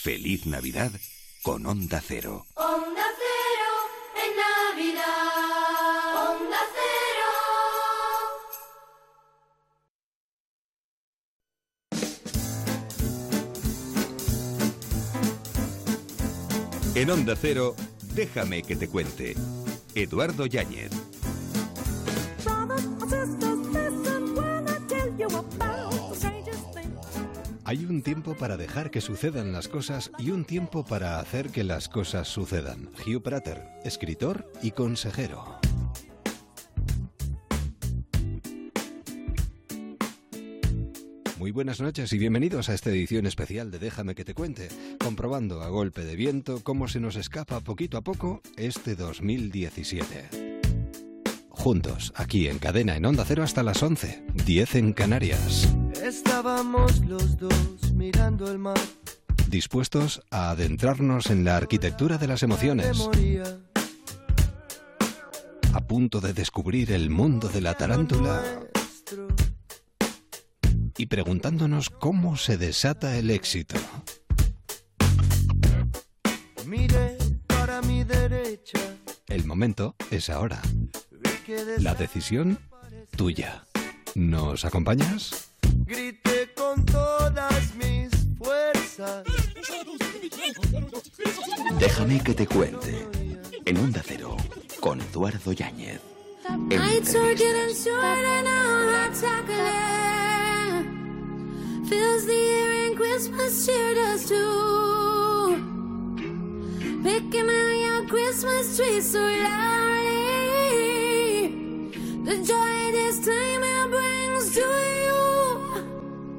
Feliz Navidad con Onda Cero. Onda Cero en Navidad. Onda Cero. En Onda Cero, déjame que te cuente. Eduardo Yáñez. Hay un tiempo para dejar que sucedan las cosas y un tiempo para hacer que las cosas sucedan. Hugh Prater, escritor y consejero. Muy buenas noches y bienvenidos a esta edición especial de Déjame que te cuente, comprobando a golpe de viento cómo se nos escapa poquito a poco este 2017. Juntos, aquí en cadena en Onda Cero hasta las 11, 10 en Canarias. Estábamos los dos mirando el mar. Dispuestos a adentrarnos en la arquitectura de las emociones, a punto de descubrir el mundo de la tarántula y preguntándonos cómo se desata el éxito. Miré para mi derecha. El momento es ahora. La decisión tuya. ¿Nos acompañas? Grité con todas mis fuerzas. Déjame que te cuente. En Onda Cero, con Eduardo Yáñez. Fills the air and Christmas cheer does too. Picking out your Christmas tree so loudly,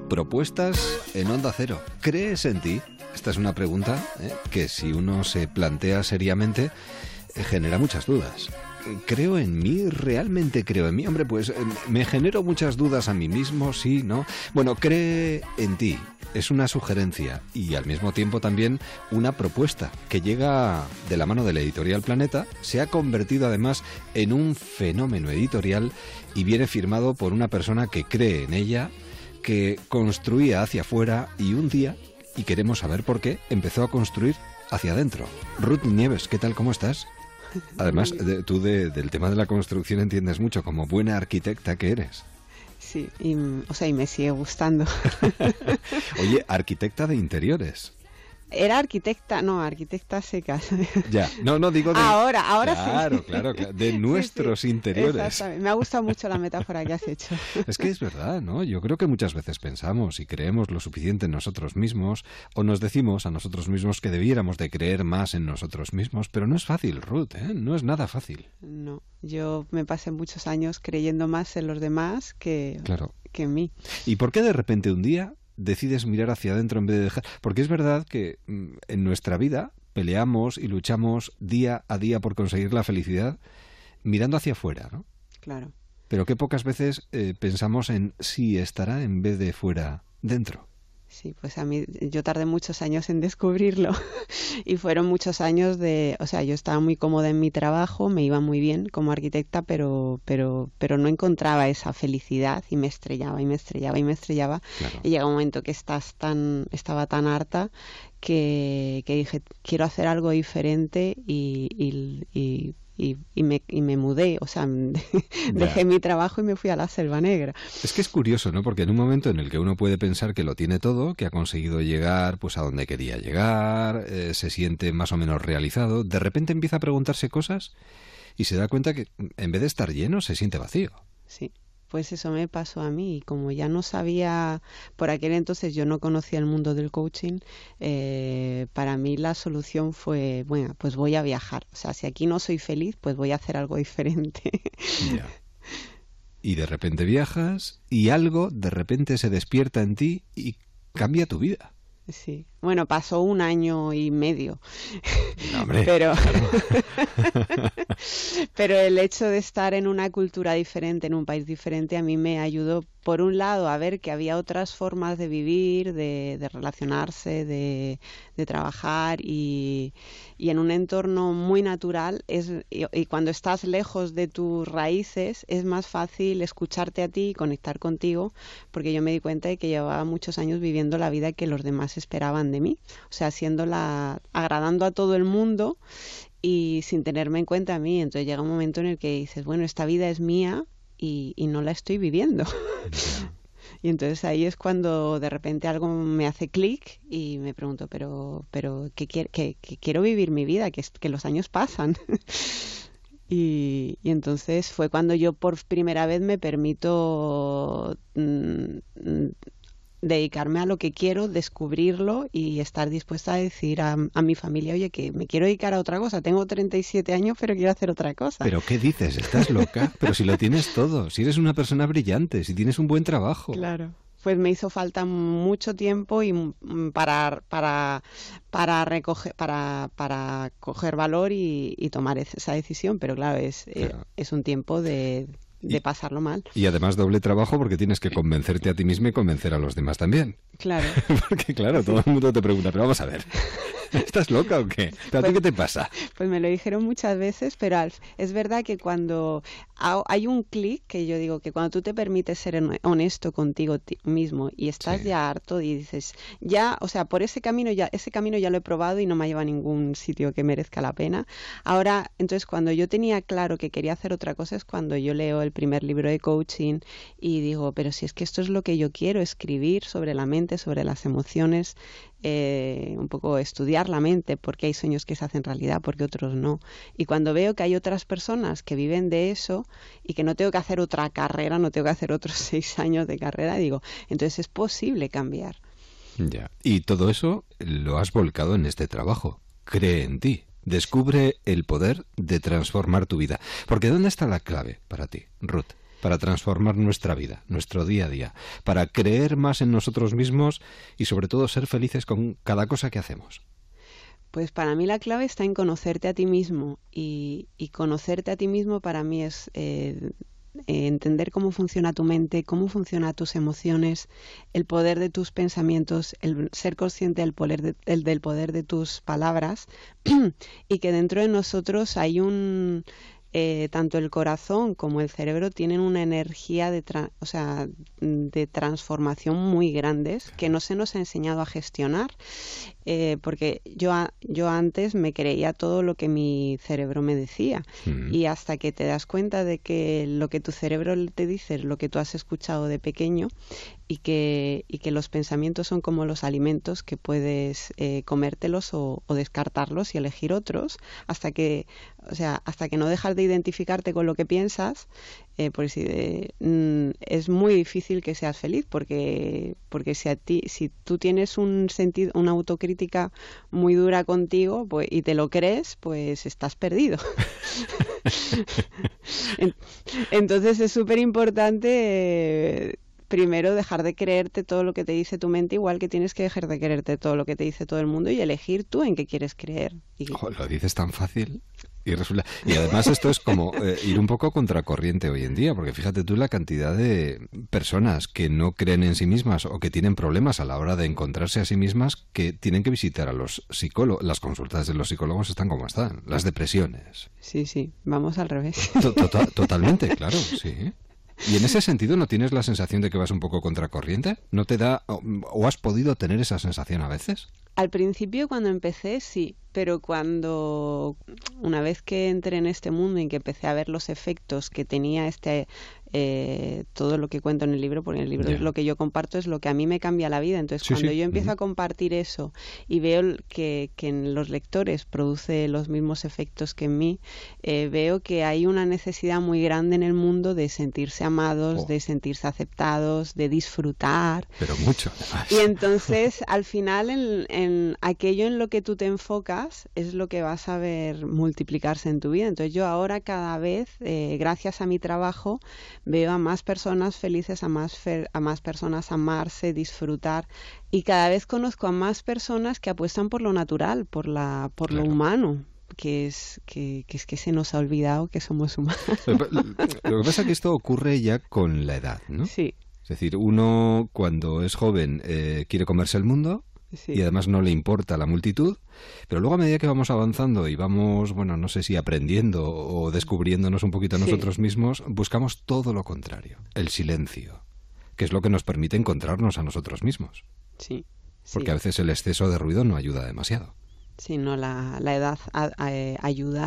Propuestas en Onda Cero. ¿Crees en ti? Esta es una pregunta ¿eh? que si uno se plantea seriamente eh, genera muchas dudas. ¿Creo en mí? ¿Realmente creo en mí? Hombre, pues eh, me genero muchas dudas a mí mismo, sí, ¿no? Bueno, cree en ti. Es una sugerencia y al mismo tiempo también una propuesta que llega de la mano de la editorial Planeta, se ha convertido además en un fenómeno editorial y viene firmado por una persona que cree en ella, que construía hacia afuera y un día, y queremos saber por qué, empezó a construir hacia adentro. Ruth Nieves, ¿qué tal? ¿Cómo estás? Además, de- tú de- del tema de la construcción entiendes mucho, como buena arquitecta que eres. Sí, y, o sea, y me sigue gustando. Oye, arquitecta de interiores. Era arquitecta, no, arquitecta secas. Ya, no, no digo de... Ahora, ahora sí. Claro, claro, claro, de Sí, nuestros sí, interiores. exactamente. Me ha gustado mucho la metáfora que has hecho. Es que es verdad, ¿no? Yo creo que muchas veces pensamos y creemos lo suficiente en nosotros mismos o nos decimos a nosotros mismos que debiéramos de creer más en nosotros mismos, pero no es fácil, Ruth, ¿eh? No es nada fácil. No, yo me pasé muchos años creyendo más en los demás que, Claro. que en mí. ¿Y por qué de repente un día decides mirar hacia adentro en vez de dejar? Porque es verdad que mm, en nuestra vida peleamos y luchamos día a día por conseguir la felicidad mirando hacia afuera, ¿no? Claro. Pero que pocas veces eh, pensamos en si estará en vez de fuera dentro. Sí, pues a mí yo tardé muchos años en descubrirlo y fueron muchos años de, o sea, yo estaba muy cómoda en mi trabajo, me iba muy bien como arquitecta, pero pero pero no encontraba esa felicidad y me estrellaba y me estrellaba y me estrellaba Claro. y llega un momento que estás tan estaba tan harta que, que dije quiero hacer algo diferente y, y, y, y- y me, y me mudé, o sea, dejé mi trabajo y me fui a la Selva Negra. Es que es curioso, ¿no? Porque en un momento en el que uno puede pensar que lo tiene todo, que ha conseguido llegar pues a donde quería llegar, eh, se siente más o menos realizado, de repente empieza a preguntarse cosas y se da cuenta que en vez de estar lleno se siente vacío. Sí, pues eso me pasó a mí y como ya no sabía, por aquel entonces yo no conocía el mundo del coaching, eh, para mí la solución fue, bueno, pues voy a viajar. O sea, si aquí no soy feliz, pues voy a hacer algo diferente. Y de repente viajas y algo de repente se despierta en ti y cambia tu vida. Sí, bueno, pasó un año y medio, No, pero, pero el hecho de estar en una cultura diferente, en un país diferente, a mí me ayudó por un lado, a ver que había otras formas de vivir, de, de relacionarse, de, de trabajar y, y, en un entorno muy natural es, y, y, cuando estás lejos de tus raíces es más fácil escucharte a ti y conectar contigo porque yo me di cuenta de que llevaba muchos años viviendo la vida que los demás esperaban de mí, o sea, haciéndola, agradando a todo el mundo y sin tenerme en cuenta a mí. Entonces llega un momento en el que dices, bueno, esta vida es mía y, y no la estoy viviendo. y entonces ahí es cuando de repente algo me hace clic y me pregunto, pero, pero ¿qué, quiero, que, que quiero vivir mi vida? Que, que los años pasan. y, y, entonces fue cuando yo por primera vez me permito mmm, dedicarme a lo que quiero, descubrirlo y estar dispuesta a decir a, a, mi familia, oye, que me quiero dedicar a otra cosa. Tengo 37 años, pero quiero hacer otra cosa. ¿Pero qué dices? ¿Estás loca? pero si lo tienes todo, si eres una persona brillante, si tienes un buen trabajo. Claro. Pues me hizo falta mucho tiempo y para, para, para recoger, para, para coger valor y, y tomar esa decisión, pero claro, es, claro. es un tiempo de, de y, pasarlo mal. Y además doble trabajo porque tienes que convencerte a ti mismo y convencer a los demás también. Claro. porque claro, todo el mundo te pregunta, pero vamos a ver, ¿estás loca o qué? ¿Pero pues, a ti qué te pasa? Pues me lo dijeron muchas veces, pero Alf, es verdad que cuando hay un clic que yo digo que cuando tú te permites ser honesto contigo mismo y estás sí. ya harto y dices, ya, o sea, por ese camino ya, ese camino ya lo he probado y no me ha llevado a ningún sitio que merezca la pena. Ahora, entonces cuando yo tenía claro que quería hacer otra cosa es cuando yo leo el primer libro de coaching y digo, pero si es que esto es lo que yo quiero, escribir sobre la mente, sobre las emociones, eh, un poco estudiar la mente, porque hay sueños que se hacen realidad, porque otros no. Y cuando veo que hay otras personas que viven de eso y que no tengo que hacer otra carrera, no tengo que hacer otros seis años de carrera, digo, entonces es posible cambiar. Ya. Y todo eso lo has volcado en este trabajo. Cree en ti. Descubre el poder de transformar tu vida. Porque ¿dónde está la clave para ti, Ruth? Para transformar nuestra vida, nuestro día a día, para creer más en nosotros mismos y sobre todo ser felices con cada cosa que hacemos. Pues para mí la clave está en conocerte a ti mismo y, conocerte a ti mismo para mí es eh, entender cómo funciona tu mente, cómo funcionan tus emociones, el poder de tus pensamientos, el ser consciente del poder de, el, del poder de tus palabras y que dentro de nosotros hay un eh, tanto el corazón como el cerebro tienen una energía de, tra o sea, de transformación muy grandes que no se nos ha enseñado a gestionar eh, porque yo, yo antes me creía todo lo que mi cerebro me decía mm. y hasta que te das cuenta de que lo que tu cerebro te dice es lo que tú has escuchado de pequeño y que, y que los pensamientos son como los alimentos que puedes eh, comértelos o, o, descartarlos y elegir otros hasta que, o sea, hasta que no dejas de identificarte con lo que piensas, eh, pues eh, mm, es muy difícil que seas feliz porque, porque si, a ti, si tú tienes un sentido, una autocrítica muy dura contigo pues, y te lo crees, pues estás perdido. Entonces es súper importante. Primero dejar de creerte todo lo que te dice tu mente, igual que tienes que dejar de creerte todo lo que te dice todo el mundo y elegir tú en qué quieres creer. Y... Lo dices tan fácil. Y, resulta... y además esto es como eh, ir un poco contracorriente hoy en día, porque fíjate tú la cantidad de personas que no creen en sí mismas o que tienen problemas a la hora de encontrarse a sí mismas que tienen que visitar a los psicólogos. Las consultas de los psicólogos están como están, las depresiones. Sí, sí, vamos al revés. Total, totalmente, claro, sí. ¿Y en ese sentido no tienes la sensación de que vas un poco contracorriente? ¿No te da o, o has podido tener esa sensación a veces? Al principio cuando empecé sí, pero cuando una vez que entré en este mundo y que empecé a ver los efectos que tenía este eh, todo lo que cuento en el libro, porque en el libro yeah. es lo que yo comparto, es lo que a mí me cambia la vida. Entonces, sí, cuando sí. yo empiezo a compartir eso y veo que, que, en los lectores produce los mismos efectos que en mí, eh, veo que hay una necesidad muy grande en el mundo de sentirse amados, oh. de sentirse aceptados, de disfrutar. Pero mucho, además. Y entonces, al final, en, en aquello en lo que tú te enfocas es lo que vas a ver multiplicarse en tu vida. Entonces, yo ahora cada vez, eh, gracias a mi trabajo, veo a más personas felices, a más, fer a más personas amarse, disfrutar y cada vez conozco a más personas que apuestan por lo natural, por, la, por claro. lo humano que es que, que, es que se nos ha olvidado que somos humanos. Lo que pasa es que esto ocurre ya con la edad, ¿no? Sí. O decir, uno cuando es joven eh, quiere comerse el mundo Sí. y además no le importa la multitud, pero luego a medida que vamos avanzando y vamos, bueno, no sé si aprendiendo o descubriéndonos un poquito a Sí. nosotros mismos, buscamos todo lo contrario, el silencio, que es lo que nos permite encontrarnos a nosotros mismos, Sí. porque a veces el exceso de ruido no ayuda demasiado. Sí, no, la, la edad a- a- ayuda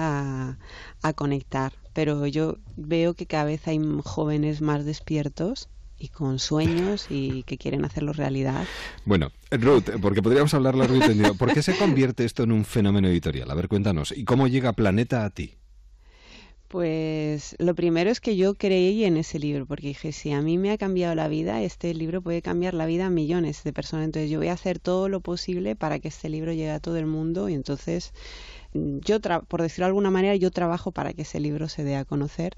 a, a conectar, pero yo veo que cada vez hay jóvenes más despiertos y con sueños y que quieren hacerlo realidad. Bueno, Ruth, porque podríamos hablar largo y tendido, ¿por qué se convierte esto en un fenómeno editorial? A ver, cuéntanos, ¿y cómo llega Planeta a ti? Pues lo primero es que yo creí en ese libro, porque dije, si a mí me ha cambiado la vida, este libro puede cambiar la vida a millones de personas. Entonces yo voy a hacer todo lo posible para que este libro llegue a todo el mundo y entonces yo, por decirlo de alguna manera, yo trabajo para que ese libro se dé a conocer.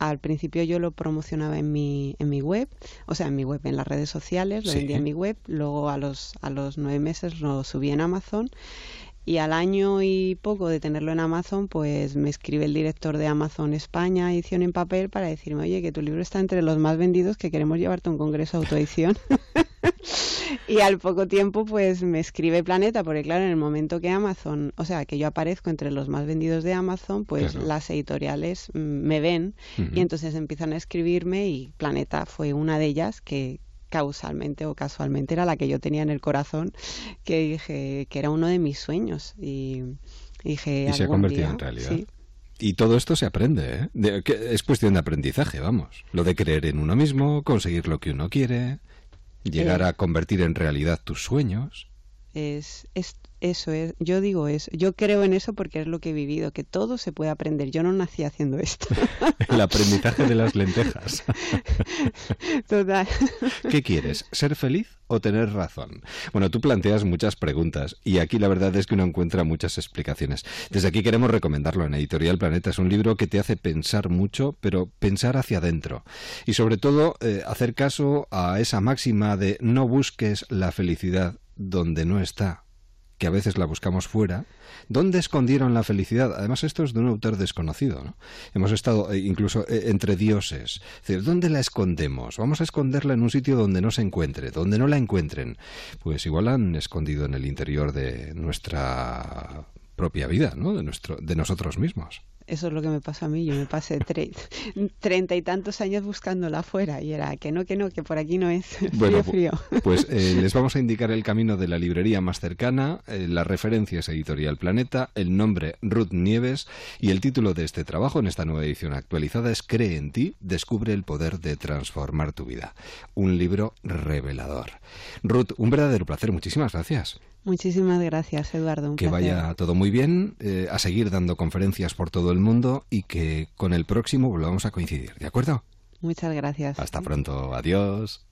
Al principio yo lo promocionaba en mi, en mi web, o sea, en mi web, en las redes sociales, lo Sí. vendía en mi web, luego a los, a los nueve meses lo subí en Amazon y al año y poco de tenerlo en Amazon, pues me escribe el director de Amazon España, edición en papel, para decirme, oye, que tu libro está entre los más vendidos, que queremos llevarte a un congreso de autoedición. y al poco tiempo, pues me escribe Planeta, porque claro, en el momento que Amazon, o sea, que yo aparezco entre los más vendidos de Amazon, pues Claro. las editoriales mm, me ven y entonces empiezan a escribirme y Planeta fue una de ellas que causalmente o casualmente era la que yo tenía en el corazón, que dije que era uno de mis sueños y dije Y se ha convertido día- en realidad. sí, Y todo esto se aprende, ¿eh? De- que es cuestión de aprendizaje, vamos. Lo de creer en uno mismo, conseguir lo que uno quiere, llegar Eh. a convertir en realidad tus sueños. es, es eso es, yo digo eso, yo creo en eso porque es lo que he vivido, que todo se puede aprender. Yo no nací haciendo esto. El aprendizaje de las lentejas. Total. ¿Qué quieres? ¿Ser feliz o tener razón? Bueno, tú planteas muchas preguntas y aquí la verdad es que uno encuentra muchas explicaciones. Desde aquí queremos recomendarlo en Editorial Planeta. Es un libro que te hace pensar mucho, pero pensar hacia adentro. Y sobre todo, eh, hacer caso a esa máxima de no busques la felicidad donde no está que a veces la buscamos fuera. ¿Dónde escondieron la felicidad? Además, esto es de un autor desconocido. ¿no? Hemos estado eh, incluso eh, entre dioses. Es decir, ¿dónde la escondemos? Vamos a esconderla en un sitio donde no se encuentre, donde no la encuentren. Pues igual la han escondido en el interior de nuestra propia vida, ¿no? De, nuestro, de nosotros mismos. Eso es lo que me pasó a mí. Yo me pasé tre- treinta y tantos años buscándola afuera y era que no, que no, que por aquí no es. Bueno, frío, frío. Pues eh, les vamos a indicar el camino de la librería más cercana, eh, la referencia es Editorial Planeta, el nombre Ruth Nieves y el título de este trabajo en esta nueva edición actualizada es Cree en ti, descubre el poder de transformar tu vida. Un libro revelador. Ruth, un verdadero placer, muchísimas gracias. Muchísimas gracias, Eduardo. un Que placer. vaya todo muy bien, eh, a seguir dando conferencias por todo el mundo y que con el próximo volvamos a coincidir, ¿de acuerdo? Muchas gracias. Hasta pronto, adiós.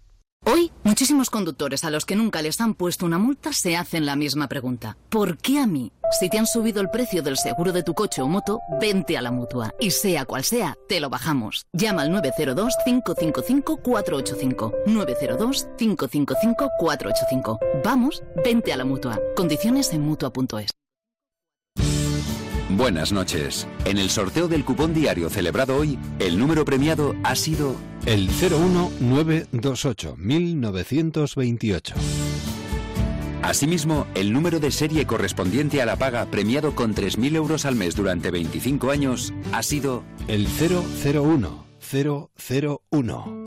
Hoy, muchísimos conductores a los que nunca les han puesto una multa se hacen la misma pregunta. ¿Por qué a mí? Si te han subido el precio del seguro de tu coche o moto, vente a la mutua. Y sea cual sea, te lo bajamos. Llama al 902-555-485. 902-555-485. Vamos, vente a la mutua. Condiciones en mutua.es. Buenas noches. En el sorteo del cupón diario celebrado hoy, el número premiado ha sido El 01928 1928. Asimismo, el número de serie correspondiente a la paga premiado con 3.000 euros al mes durante 25 años ha sido... El 001 001.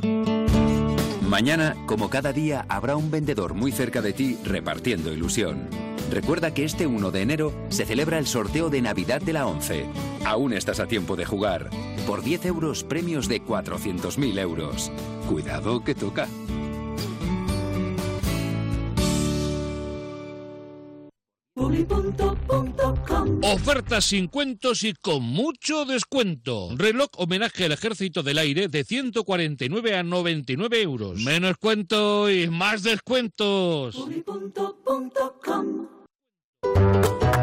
Mañana, como cada día, habrá un vendedor muy cerca de ti repartiendo ilusión. Recuerda que este 1 de enero se celebra el sorteo de Navidad de la 11. Aún estás a tiempo de jugar. Por 10 euros, premios de 400.000 euros. Cuidado que toca. Ofertas sin cuentos y con mucho descuento. Reloj homenaje al ejército del aire de 149 a 99 euros. Menos cuento y más descuentos.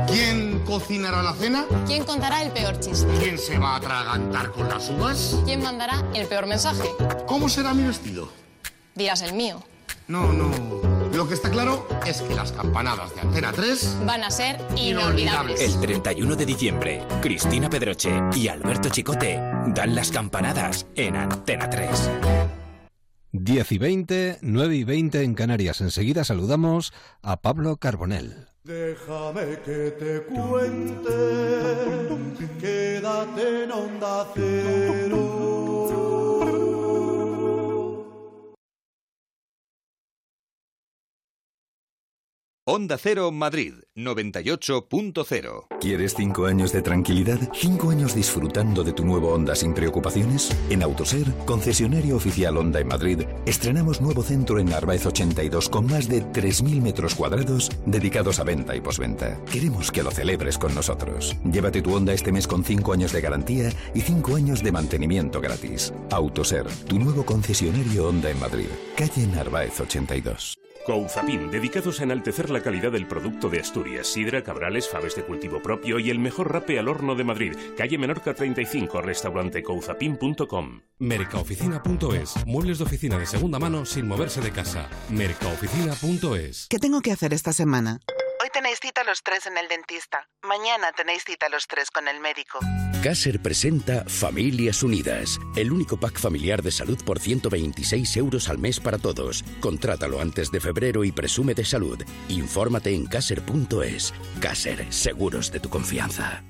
¿Quién cocinará la cena? ¿Quién contará el peor chiste? ¿Quién se va a atragantar con las uvas? ¿Quién mandará el peor mensaje? ¿Cómo será mi vestido? Dirás el mío. No, no. Lo que está claro es que las campanadas de Antena 3 Van a ser Inolvidables. El 31 de diciembre, Cristina Pedroche y Alberto Chicote dan las campanadas en Antena 3. 10 y 20, 9 y 20 en Canarias. Enseguida saludamos a Pablo Carbonell. Déjame que te cuente, quédate en onda. Onda Cero Madrid 98.0. ¿Quieres cinco años de tranquilidad? ¿Cinco años disfrutando de tu nuevo Honda sin preocupaciones? En Autoser, concesionario oficial Honda en Madrid, estrenamos nuevo centro en Narváez 82 con más de 3.000 metros cuadrados dedicados a venta y posventa. Queremos que lo celebres con nosotros. Llévate tu Honda este mes con cinco años de garantía y cinco años de mantenimiento gratis. Autoser, tu nuevo concesionario Honda en Madrid. Calle Narváez 82. Couzapin, dedicados a enaltecer la calidad del producto de Asturias, sidra, cabrales, faves de cultivo propio y el mejor rape al horno de Madrid. Calle Menorca 35, restaurante couzapin.com. Mercaoficina.es, muebles de oficina de segunda mano sin moverse de casa. Mercaoficina.es. ¿Qué tengo que hacer esta semana? Tenéis cita los tres en el dentista. Mañana tenéis cita los tres con el médico. Caser presenta Familias Unidas, el único pack familiar de salud por 126 euros al mes para todos. Contrátalo antes de febrero y presume de salud. Infórmate en caser.es. Caser, seguros de tu confianza.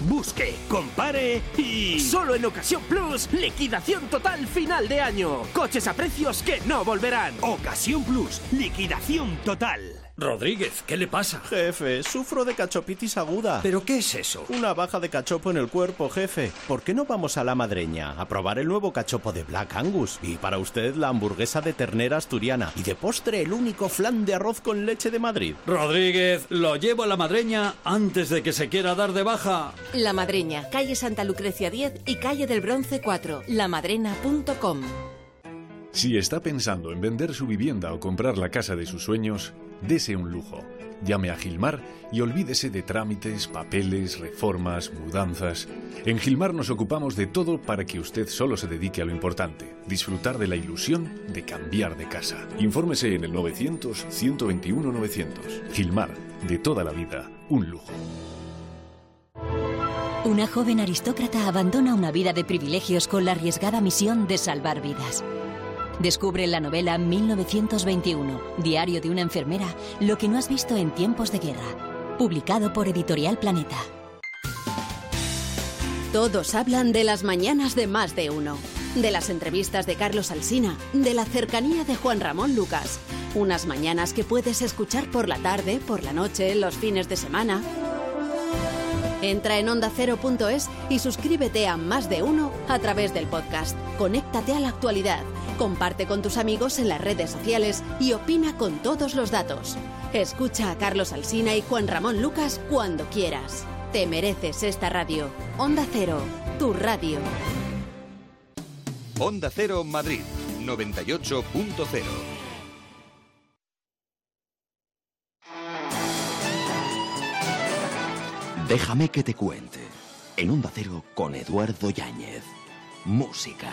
Busque, compare y... Solo en Ocasión Plus, liquidación total final de año. Coches a precios que no volverán. Ocasión Plus, liquidación total. Rodríguez, ¿qué le pasa? Jefe, sufro de cachopitis aguda. ¿Pero qué es eso? Una baja de cachopo en el cuerpo, jefe. ¿Por qué no vamos a la madreña a probar el nuevo cachopo de Black Angus? Y para usted la hamburguesa de ternera asturiana. Y de postre el único flan de arroz con leche de Madrid. Rodríguez, lo llevo a la madreña antes de que se quiera dar de baja. La Madreña, calle Santa Lucrecia 10 y calle del Bronce 4, lamadrena.com. Si está pensando en vender su vivienda o comprar la casa de sus sueños, dese un lujo. Llame a Gilmar y olvídese de trámites, papeles, reformas, mudanzas. En Gilmar nos ocupamos de todo para que usted solo se dedique a lo importante, disfrutar de la ilusión de cambiar de casa. Infórmese en el 900-121-900. Gilmar, de toda la vida, un lujo. Una joven aristócrata abandona una vida de privilegios con la arriesgada misión de salvar vidas. Descubre la novela 1921, Diario de una enfermera, lo que no has visto en tiempos de guerra. Publicado por Editorial Planeta. Todos hablan de las mañanas de más de uno. De las entrevistas de Carlos Alsina, de la cercanía de Juan Ramón Lucas. Unas mañanas que puedes escuchar por la tarde, por la noche, los fines de semana. Entra en ondacero.es y suscríbete a Más de Uno a través del podcast. Conéctate a la actualidad, comparte con tus amigos en las redes sociales y opina con todos los datos. Escucha a Carlos Alsina y Juan Ramón Lucas cuando quieras. Te mereces esta radio. Onda Cero, tu radio. Onda Cero Madrid 98.0. Déjame que te cuente. En Onda Cero con Eduardo Yáñez. Música.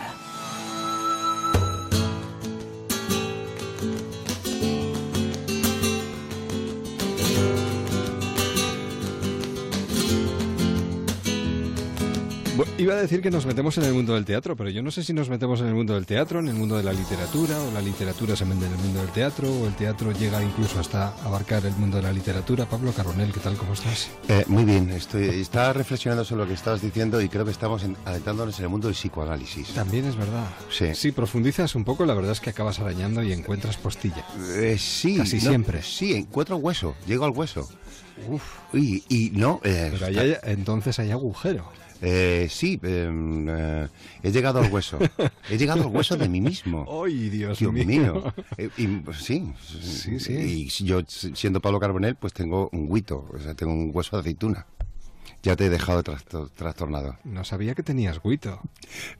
Bu- Iba a decir que nos metemos en el mundo del teatro, pero yo no sé si nos metemos en el mundo del teatro, en el mundo de la literatura, o la literatura se mete en el mundo del teatro, o el teatro llega incluso hasta abarcar el mundo de la literatura. Pablo Carbonell, ¿qué tal? ¿Cómo estás? Eh, muy bien, estoy, estaba reflexionando sobre lo que estabas diciendo y creo que estamos en- adentrándonos en el mundo del psicoanálisis. También es verdad. Sí. Si profundizas un poco, la verdad es que acabas arañando y encuentras postilla. Eh, sí, Casi no, siempre. Sí, encuentro hueso, llego al hueso. Uf. Y, y no. eh, Pero ahí hay- entonces hay agujero. Eh, sí, eh, eh, he llegado al hueso. He llegado al hueso de mí mismo. ¡Ay, Dios, Dios mío! mío. Eh, y, sí, Sí, sí. Y yo, siendo Pablo Carbonell, pues tengo un huito, o sea, tengo un hueso de aceituna. Ya te he dejado trasto- trastornado. No sabía que tenías guito.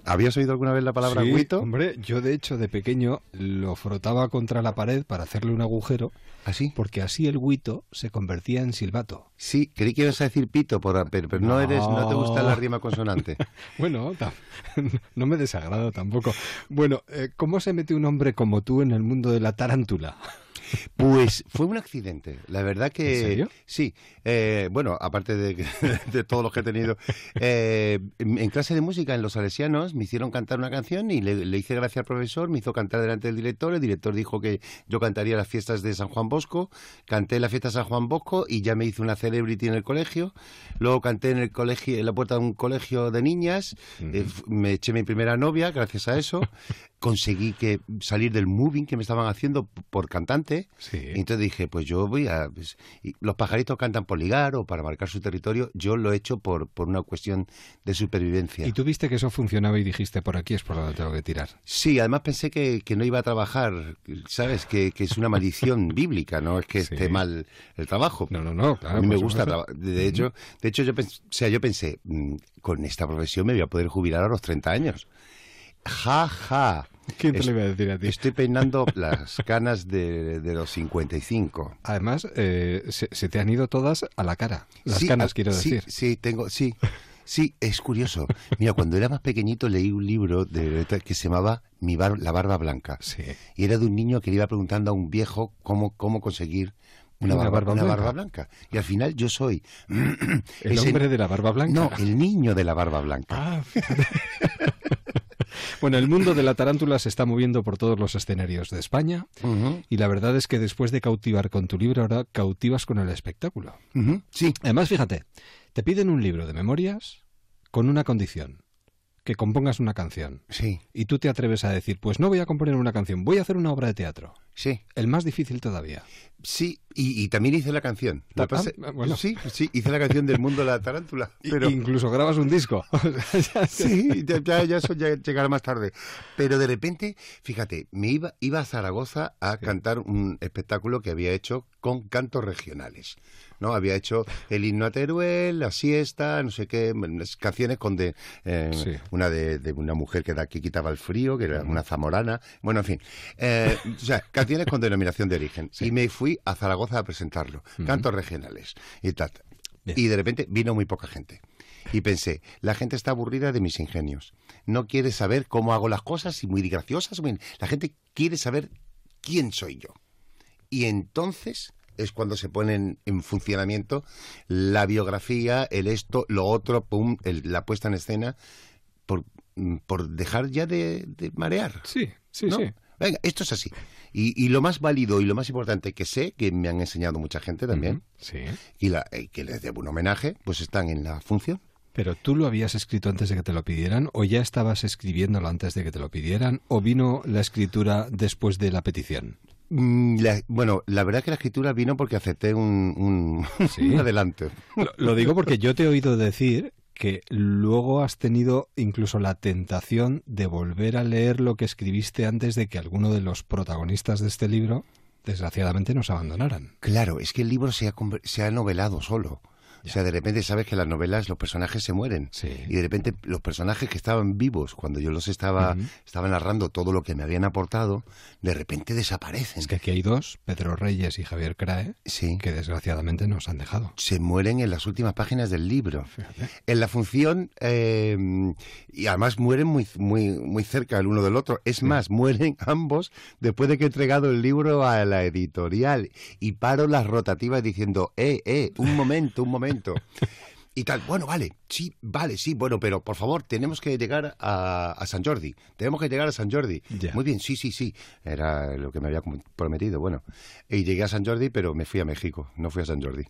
¿Habías oído alguna vez la palabra Sí, huito? Hombre, yo de hecho de pequeño lo frotaba contra la pared para hacerle un agujero. ¿Así? Porque así el guito se convertía en silbato. Sí, creí que ibas a decir pito, por- pero, pero no, eres, no te gusta la rima consonante. bueno, no me desagrado tampoco. Bueno, eh, ¿cómo se mete un hombre como tú en el mundo de la tarántula? Pues fue un accidente. La verdad que. ¿En serio? Sí. Eh, bueno, aparte de, que- de todos los que he tenido. eh, en clase de música en los salesianos me hicieron cantar una canción y le, le hice gracia al profesor, me hizo cantar delante del director. El director dijo que yo cantaría las fiestas de San Juan Bosco. Canté la fiesta de San Juan Bosco y ya me hice una celebrity en el colegio. Luego canté en el colegio, en la puerta de un colegio de niñas. Eh, me eché mi primera novia gracias a eso. Conseguí que salir del moving que me estaban haciendo por cantante. Y entonces dije, pues yo voy a... pues, y los pajaritos cantan por ligar o para marcar su territorio. Yo lo he hecho por, por una cuestión de supervivencia. Y tú viste que eso funcionaba y dijiste, por aquí es por donde tengo que tirar. Sí, además pensé que, que no iba a trabajar, ¿sabes? Que, que es una maldición bíblica, no es que esté mal el trabajo. No, no, no, claro, A mí me gusta trabajar. De hecho, de hecho yo, pens- o sea, yo pensé, mm, con esta profesión me voy a poder jubilar a los 30 años. Ja, ja. ¿Quién te lo iba a decir a ti? Estoy peinando las canas de, de los 55. Además, eh, se, se te han ido todas a la cara. Las Sí, canas, ah, quiero sí, decir. Sí, tengo, sí. Sí, es curioso. Mira, cuando era más pequeñito leí un libro de, que se llamaba Mi bar- La barba blanca. Y era de un niño que le iba preguntando a un viejo cómo, cómo conseguir una, Una barba, barba una blanca. barba blanca. Y al final yo soy... ¿El ese- hombre de la barba blanca? No, el niño de la barba blanca. Ah, Bueno, el mundo de la tarántula se está moviendo por todos los escenarios de España y la verdad es que después de cautivar con tu libro, ahora cautivas con el espectáculo. Sí. Además, fíjate, te piden un libro de memorias con una condición, que compongas una canción. Sí. Y tú te atreves a decir, pues no voy a componer una canción, voy a hacer una obra de teatro. Sí. El más difícil todavía. Sí, y, y también hice la canción. Que Ah, ah, bueno. Sí, sí, hice la canción del mundo de la tarántula. Pero... Incluso grabas un disco. Sí, ya, eso ya llegará más tarde. Pero de repente, fíjate, me iba, iba a Zaragoza a cantar un espectáculo que había hecho con cantos regionales. ¿no? Había hecho el himno a Teruel, la siesta, no sé qué, canciones con de eh, una de, de una mujer que, da, que quitaba el frío, que era una zamorana, bueno, en fin. Eh, o sea, canciones con denominación de origen. Y me fui a Zaragoza a presentarlo, cantos regionales y tal. Y de repente vino muy poca gente. Y pensé, la gente está aburrida de mis ingenios. No quiere saber cómo hago las cosas y muy graciosas. muy- La gente quiere saber quién soy yo. Y entonces es cuando se ponen en funcionamiento la biografía, el esto, lo otro, pum, el- la puesta en escena, por, mm, por dejar ya de, de marear. Sí, sí, ¿no? sí. Venga, esto es así. Y, y lo más válido y lo más importante que sé, que me han enseñado mucha gente también, Sí. y la, eh, que les debo un homenaje, pues están en la función. Pero tú lo habías escrito antes de que te lo pidieran, o ya estabas escribiéndolo antes de que te lo pidieran, o vino la escritura después de la petición. Mm, la- bueno, la verdad que la escritura vino porque acepté un, un, un adelanto. Lo, lo digo porque yo te he oído decir que luego has tenido incluso la tentación de volver a leer lo que escribiste antes de que alguno de los protagonistas de este libro, desgraciadamente, nos abandonaran. Claro, es que el libro se ha, se ha novelado solo. O sea, de repente sabes que las novelas, los personajes se mueren. Y de repente los personajes que estaban vivos cuando yo los estaba, Ujú. estaba narrando todo lo que me habían aportado, de repente desaparecen. Es que aquí hay dos, Pedro Reyes y Javier Crae, que desgraciadamente nos han dejado. se mueren en las últimas páginas del libro. En la función, eh, y además mueren muy, muy, muy cerca el uno del otro. Es más, mueren ambos después de que he entregado el libro a la editorial. Y paro las rotativas diciendo, eh, eh, un momento, un momento. Y tal, bueno, vale, sí, vale, sí, bueno, pero por favor, tenemos que llegar a, a San Jordi. Tenemos que llegar a San Jordi. Muy bien, sí, sí, sí. Era lo que me había prometido, bueno. Y llegué a San Jordi, pero me fui a México, no fui a San Jordi.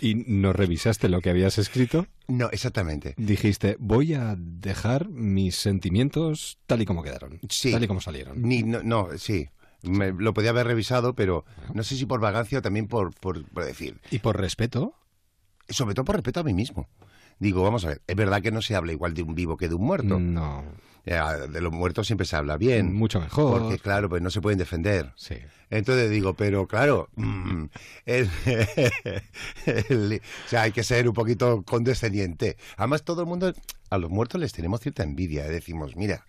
¿Y no revisaste lo que habías escrito? No, exactamente. Dijiste, voy a dejar mis sentimientos tal y como quedaron, Sí. tal y como salieron. Ni, no, no, sí. Me- lo podía haber revisado, pero no sé si por vagancia o también por, por, por decir. ¿Y por respeto? Sobre todo por respeto a mí mismo. Digo, vamos a ver, es verdad que no se habla igual de un vivo que de un muerto. No. Ya, de los muertos siempre se habla bien. Mucho mejor. Porque, claro, pues no se pueden defender. Sí. Entonces digo, pero claro, mm, el- el- o sea, hay que ser un poquito condescendiente. Además, todo el mundo, a los muertos les tenemos cierta envidia. Decimos, mira,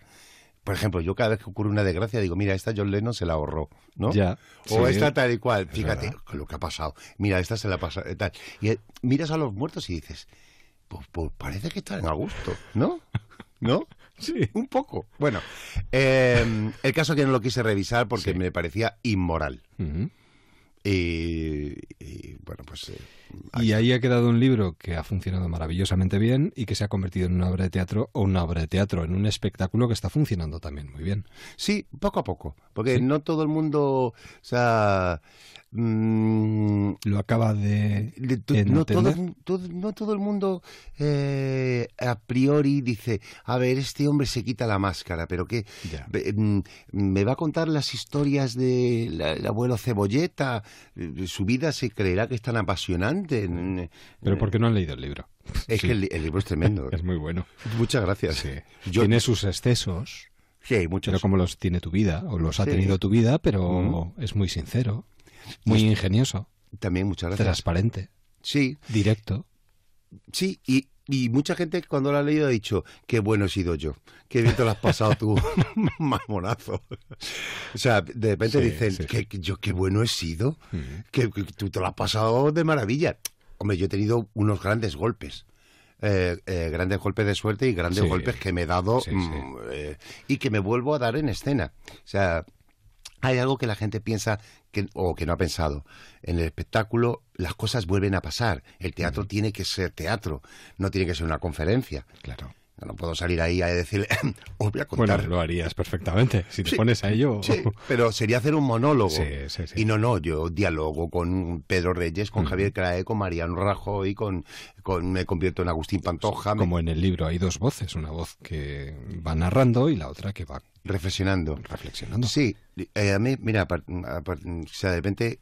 por ejemplo, yo cada vez que ocurre una desgracia digo, mira, esta John Lennon se la ahorró, ¿no? Ya, O sí. esta tal y cual. Es Fíjate verdad. lo que ha pasado. Mira, esta se la pasa eh, tal. Y eh, miras a los muertos y dices, pues, pues parece que están a gusto, ¿no? ¿No? Sí. Un poco. Bueno, eh, el caso que no lo quise revisar porque me parecía inmoral. Y, bueno, pues... eh, Y ahí ha quedado un libro que ha funcionado maravillosamente bien y que se ha convertido en una obra de teatro o una obra de teatro, en un espectáculo que está funcionando también muy bien. Sí, poco a poco, porque Sí. no todo el mundo, o sea, mm, Lo acaba de, no, todo, no todo el mundo eh, a priori dice, a ver, este hombre se quita la máscara, pero que me va a contar las historias del abuelo Cebolleta, eh, su vida se creerá que es tan apasionante. Pero ¿por qué no han leído el libro? Es Sí. que el, el libro es tremendo. Es muy bueno. Muchas gracias. Yo- Tiene sus excesos. Sí, hay muchos. Pero como los tiene tu vida, o los ha Sí. tenido tu vida, pero Ujú. es muy sincero, muy ingenioso, También muchas gracias. transparente, Sí, directo. Sí, y, y mucha gente cuando lo ha leído ha dicho, qué bueno he sido yo, qué bien te lo has pasado tú, mamonazo. O sea, de repente Sí, dicen, sí, yo qué bueno he sido, que, que tú te lo has pasado de maravilla. Hombre, yo he tenido unos grandes golpes. eh, eh, grandes golpes de suerte y grandes Sí. golpes que me he dado mm, eh, y que me vuelvo a dar en escena. O sea, hay algo que la gente piensa que, o que no ha pensado. En el espectáculo las cosas vuelven a pasar. El teatro tiene que ser teatro, no tiene que ser una conferencia. Claro. No, no puedo salir ahí a decirle, os voy a Bueno, contar. lo harías perfectamente. Si te Sí, pones a ello. Sí, pero sería hacer un monólogo. Sí, sí, sí. Y no, no, yo dialogo con Pedro Reyes, con Javier Crae, con Mariano Rajoy, con, con me convierto en Agustín Pantoja. me- Como en el libro hay dos voces, una voz que va narrando y la otra que va reflexionando. reflexionando. Sí, eh, a mí, mira, apar- apar- o sea, de repente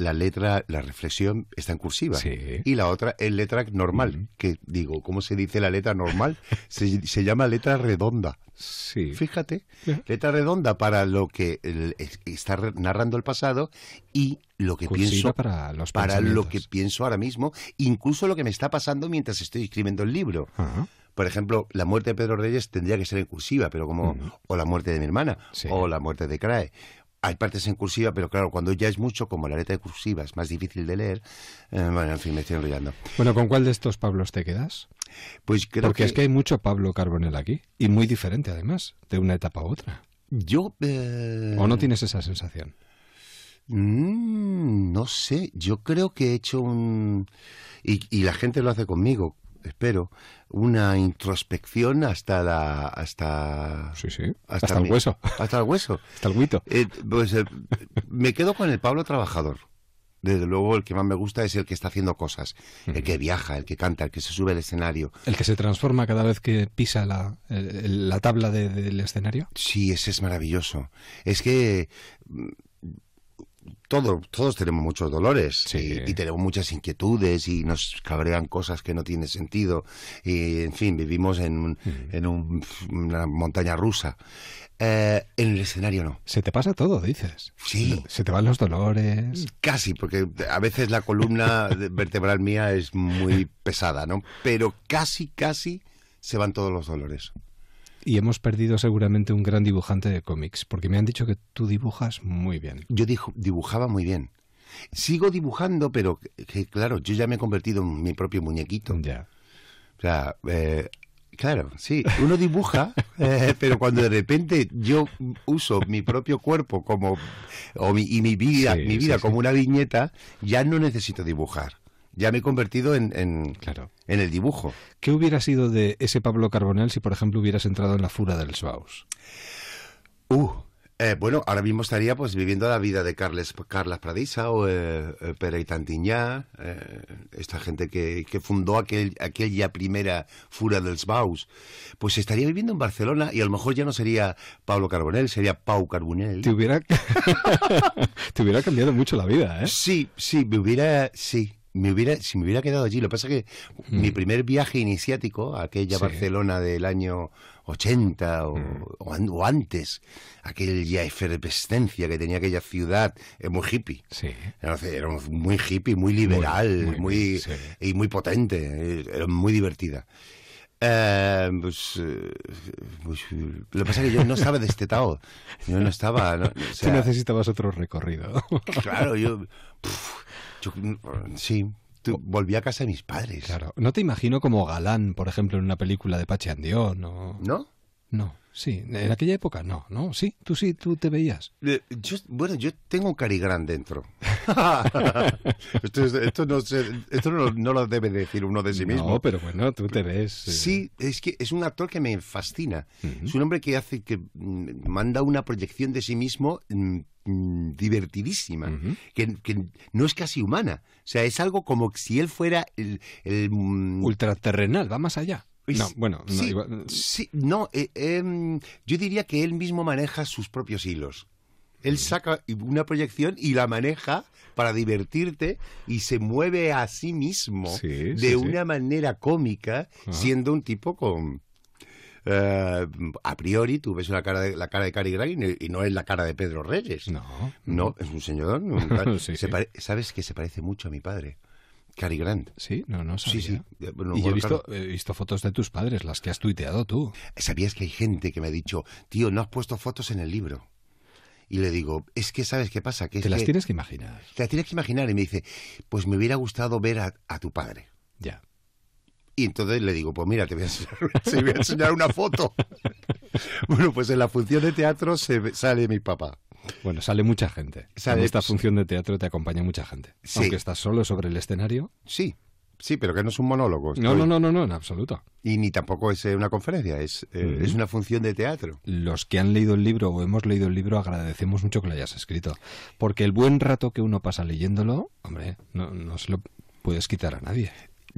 la letra, la reflexión está en cursiva. Sí. Y la otra es letra normal, que digo, ¿cómo se dice la letra normal? se, se llama letra redonda. Sí. Fíjate, letra redonda para lo que el- es- está narrando el pasado y lo que Cursiva pienso para los para lo que pienso ahora mismo, incluso lo que me está pasando mientras estoy escribiendo el libro. Por ejemplo, la muerte de Pedro Reyes tendría que ser en cursiva, pero como o la muerte de mi hermana Sí. o la muerte de Crae. Hay partes en cursiva, pero claro, cuando ya es mucho, como la letra de cursiva es más difícil de leer, eh, bueno, en fin, me estoy enrollando. Bueno, ¿con cuál de estos Pablos te quedas? Pues creo Porque que, es que hay mucho Pablo Carbonell aquí. Y muy diferente, además, de una etapa a otra. yo... eh, ¿O no tienes esa sensación? Mm, no sé, yo creo que he hecho un... Y, y la gente lo hace conmigo, espero, una introspección hasta la... Hasta, Sí, sí. Hasta el hueso. Hasta el hueso. Hasta el guito. Eh, pues eh, me quedo con el Pablo trabajador. Desde luego el que más me gusta es el que está haciendo cosas, el que viaja, el que canta, el que se sube al escenario. ¿El que se transforma cada vez que pisa la, la tabla de- del escenario? Sí, ese es maravilloso. Es que mm, todo- todos tenemos muchos dolores y, y tenemos muchas inquietudes y nos cabrean cosas que no tienen sentido. Y, en fin, vivimos en, un- en un- una montaña rusa. Eh, en el escenario no. Se te pasa todo, dices. Sí. Se te van los dolores. Casi, porque a veces la columna vertebral mía es muy pesada, ¿no? Pero casi, casi se van todos los dolores. Y hemos perdido seguramente un gran dibujante de cómics, porque me han dicho que tú dibujas muy bien. Yo dijo- dibujaba muy bien. Sigo dibujando, pero que, claro, yo ya me he convertido en mi propio muñequito. Ya. O sea, eh, claro, sí, uno dibuja, eh, pero cuando de repente yo uso mi propio cuerpo como o mi, y mi vida, Sí, mi vida sí, como sí. una viñeta, ya no necesito dibujar. Ya me he convertido en, en, Claro. en el dibujo. ¿Qué hubiera sido de ese Pablo Carbonell si, por ejemplo, hubieras entrado en la fura del Swaus? Uh, eh, bueno, ahora mismo estaría pues viviendo la vida de Carles, Carlas Pradisa o eh, eh, Pere Tantiñá, eh, esta gente que, que fundó aquel, aquella primera Fura dels Baus. Pues estaría viviendo en Barcelona y a lo mejor ya no sería Pablo Carbonell, sería Pau Carbonell. Te hubiera, te hubiera cambiado mucho la vida, ¿eh? Sí, sí, me hubiera, sí, me hubiera, si me hubiera quedado allí. Lo que pasa es que mi primer viaje iniciático, aquella Sí. Barcelona del año 80 o, o an- o antes, aquella efervescencia que tenía aquella ciudad, es muy hippie. Sí. Era, era muy hippie, muy liberal, muy, muy, muy, sí. y muy potente, eh, era muy divertida. Eh, pues, eh, pues, eh, lo que pasa es que yo no estaba destetado. Yo no estaba. no, o Tú sea, necesitabas otro recorrido. Claro, yo, puf, yo, sí, volví a casa de mis padres. Claro. No te imagino como galán, por ejemplo, en una película de Pache Andión, o... ¿No? No, sí. En aquella época no, ¿no? Sí, tú sí, tú te veías. Eh, Yo, bueno, yo tengo un carigrán dentro. esto, es- esto no, se- esto no, no lo debe decir uno de sí mismo. No, pero bueno, tú te ves. eh, Sí, es que es un actor que me fascina. Es un hombre que hace que mm, manda una proyección de sí mismo mm, mm, divertidísima, que, que no es casi humana. O sea, es algo como si él fuera el... el, Ultraterrenal, va más allá. No, bueno, no, sí, igual- sí, no, eh, em, yo diría que él mismo maneja sus propios hilos. Él saca una proyección y la maneja para divertirte y se mueve a sí mismo Sí, de sí, sí. una manera cómica, Ajá. siendo un tipo con... eh, a priori tú ves la cara de la cara de Cary Grant y no- y no es la cara de Pedro Reyes. No. No, es un señor. Sí, se sí. pare- ¿Sabes que se parece mucho a mi padre? Cary Grant. Sí, no, no Sí, sabía. sí. Eh, bueno, y yo he bueno, visto, claro. he visto fotos de tus padres, las que has tuiteado tú. ¿Sabías que hay gente que me ha dicho, tío, no has puesto fotos en el libro? Y le digo, es que ¿sabes qué pasa? Que es Te las que- tienes que imaginar. Te las tienes que imaginar. Y me dice, pues me hubiera gustado ver a, a tu padre. Ya. Y entonces le digo, pues mira, te voy a enseñar, te voy a enseñar una foto. bueno, pues en la función de teatro se sale mi papá. Bueno, sale mucha gente. Sale- en esta función de teatro te acompaña mucha gente. Sí. Aunque estás solo sobre el escenario. Sí, sí, pero que no es un monólogo. No, estoy- no, no, no, no, en absoluto. Y ni tampoco es eh, una conferencia, es, eh, Ujú. es una función de teatro. Los que han leído el libro o hemos leído el libro agradecemos mucho que lo hayas escrito. Porque el buen rato que uno pasa leyéndolo, hombre, no, no se lo puedes quitar a nadie.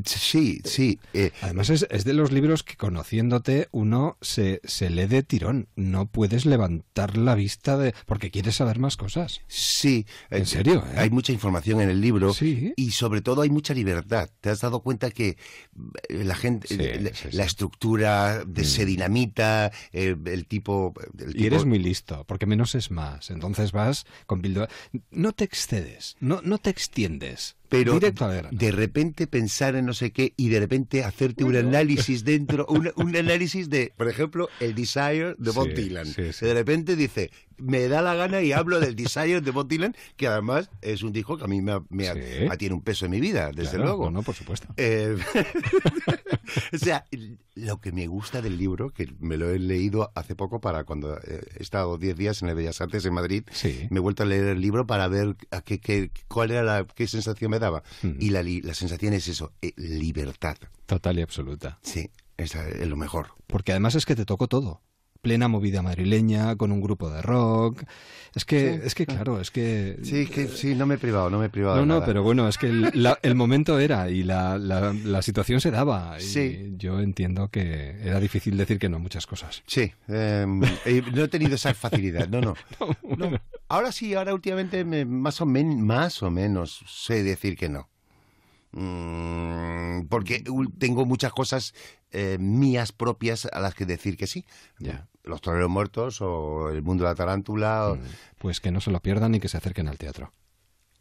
Sí, sí. eh, Además es, es de los libros que conociéndote uno se, se lee de tirón. No puedes levantar la vista de porque quieres saber más cosas. Sí. En serio, ¿eh? Hay mucha información en el libro Sí. y sobre todo hay mucha libertad. ¿Te has dado cuenta que eh, la gente, Sí, eh, la, sí, sí. la estructura de Mm. se dinamita, eh, el tipo... el Y eres muy listo, porque menos es más. Entonces vas con No te excedes, no, no te extiendes. Pero de repente pensar en no sé qué y de repente hacerte un análisis dentro, un, un análisis de, por ejemplo, el Desire de Bob Sí, Dylan. sí, sí. De repente dice, me da la gana y hablo del Desire de Bob Dylan, que además es un disco que a mí me, me Sí. a- tiene un peso en mi vida, desde Claro, luego. no, no, por supuesto. Eh, o sea, lo que me gusta del libro, que me lo he leído hace poco para cuando eh, he estado 10 días en el Bellas Artes en Madrid, Sí. me he vuelto a leer el libro para ver a qué, qué- cuál era la qué sensación me daba. Mm. Y la, la sensación es eso, eh, libertad. Total y absoluta. Sí, es lo mejor. Porque además es que te tocó todo. Plena movida madrileña, con un grupo de rock. Es que, Sí. es que claro, es que... Sí, que sí, no me he privado, no me he privado. No, de no, pero bueno, es que el, la- el momento era y la, la- la situación se daba. Y Sí. yo entiendo que era difícil decir que no a muchas cosas. Sí, eh, eh, no he tenido esa facilidad, no, no. No. Ahora sí, ahora últimamente me- más, o men- más o menos sé decir que no. Mm, porque tengo muchas cosas eh, mías propias a las que decir que sí. Ya. Los toreros muertos o el mundo de la tarántula o, Pues que no se lo pierdan y que se acerquen al teatro.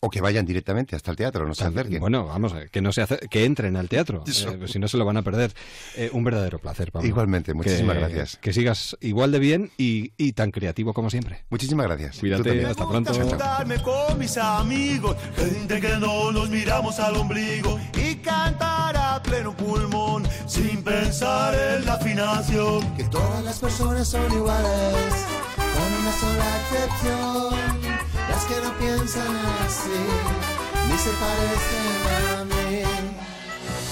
o que vayan directamente hasta el teatro, no se acerquen. Bueno, vamos, que no se acer- que entren al teatro, eh, si no se lo van a perder. Eh, un verdadero placer, Pablo. Igualmente, muchísimas Que- gracias. Que sigas igual de bien y, y tan creativo como siempre. Muchísimas gracias. Cuídate, también. hasta pronto. juntarme con mis amigos, gente que no nos miramos al ombligo y cantar a pleno pulmón sin pensar en la afinación. Que todas las personas son iguales, con una sola excepción. Las que no piensan así, ni se parecen a mí.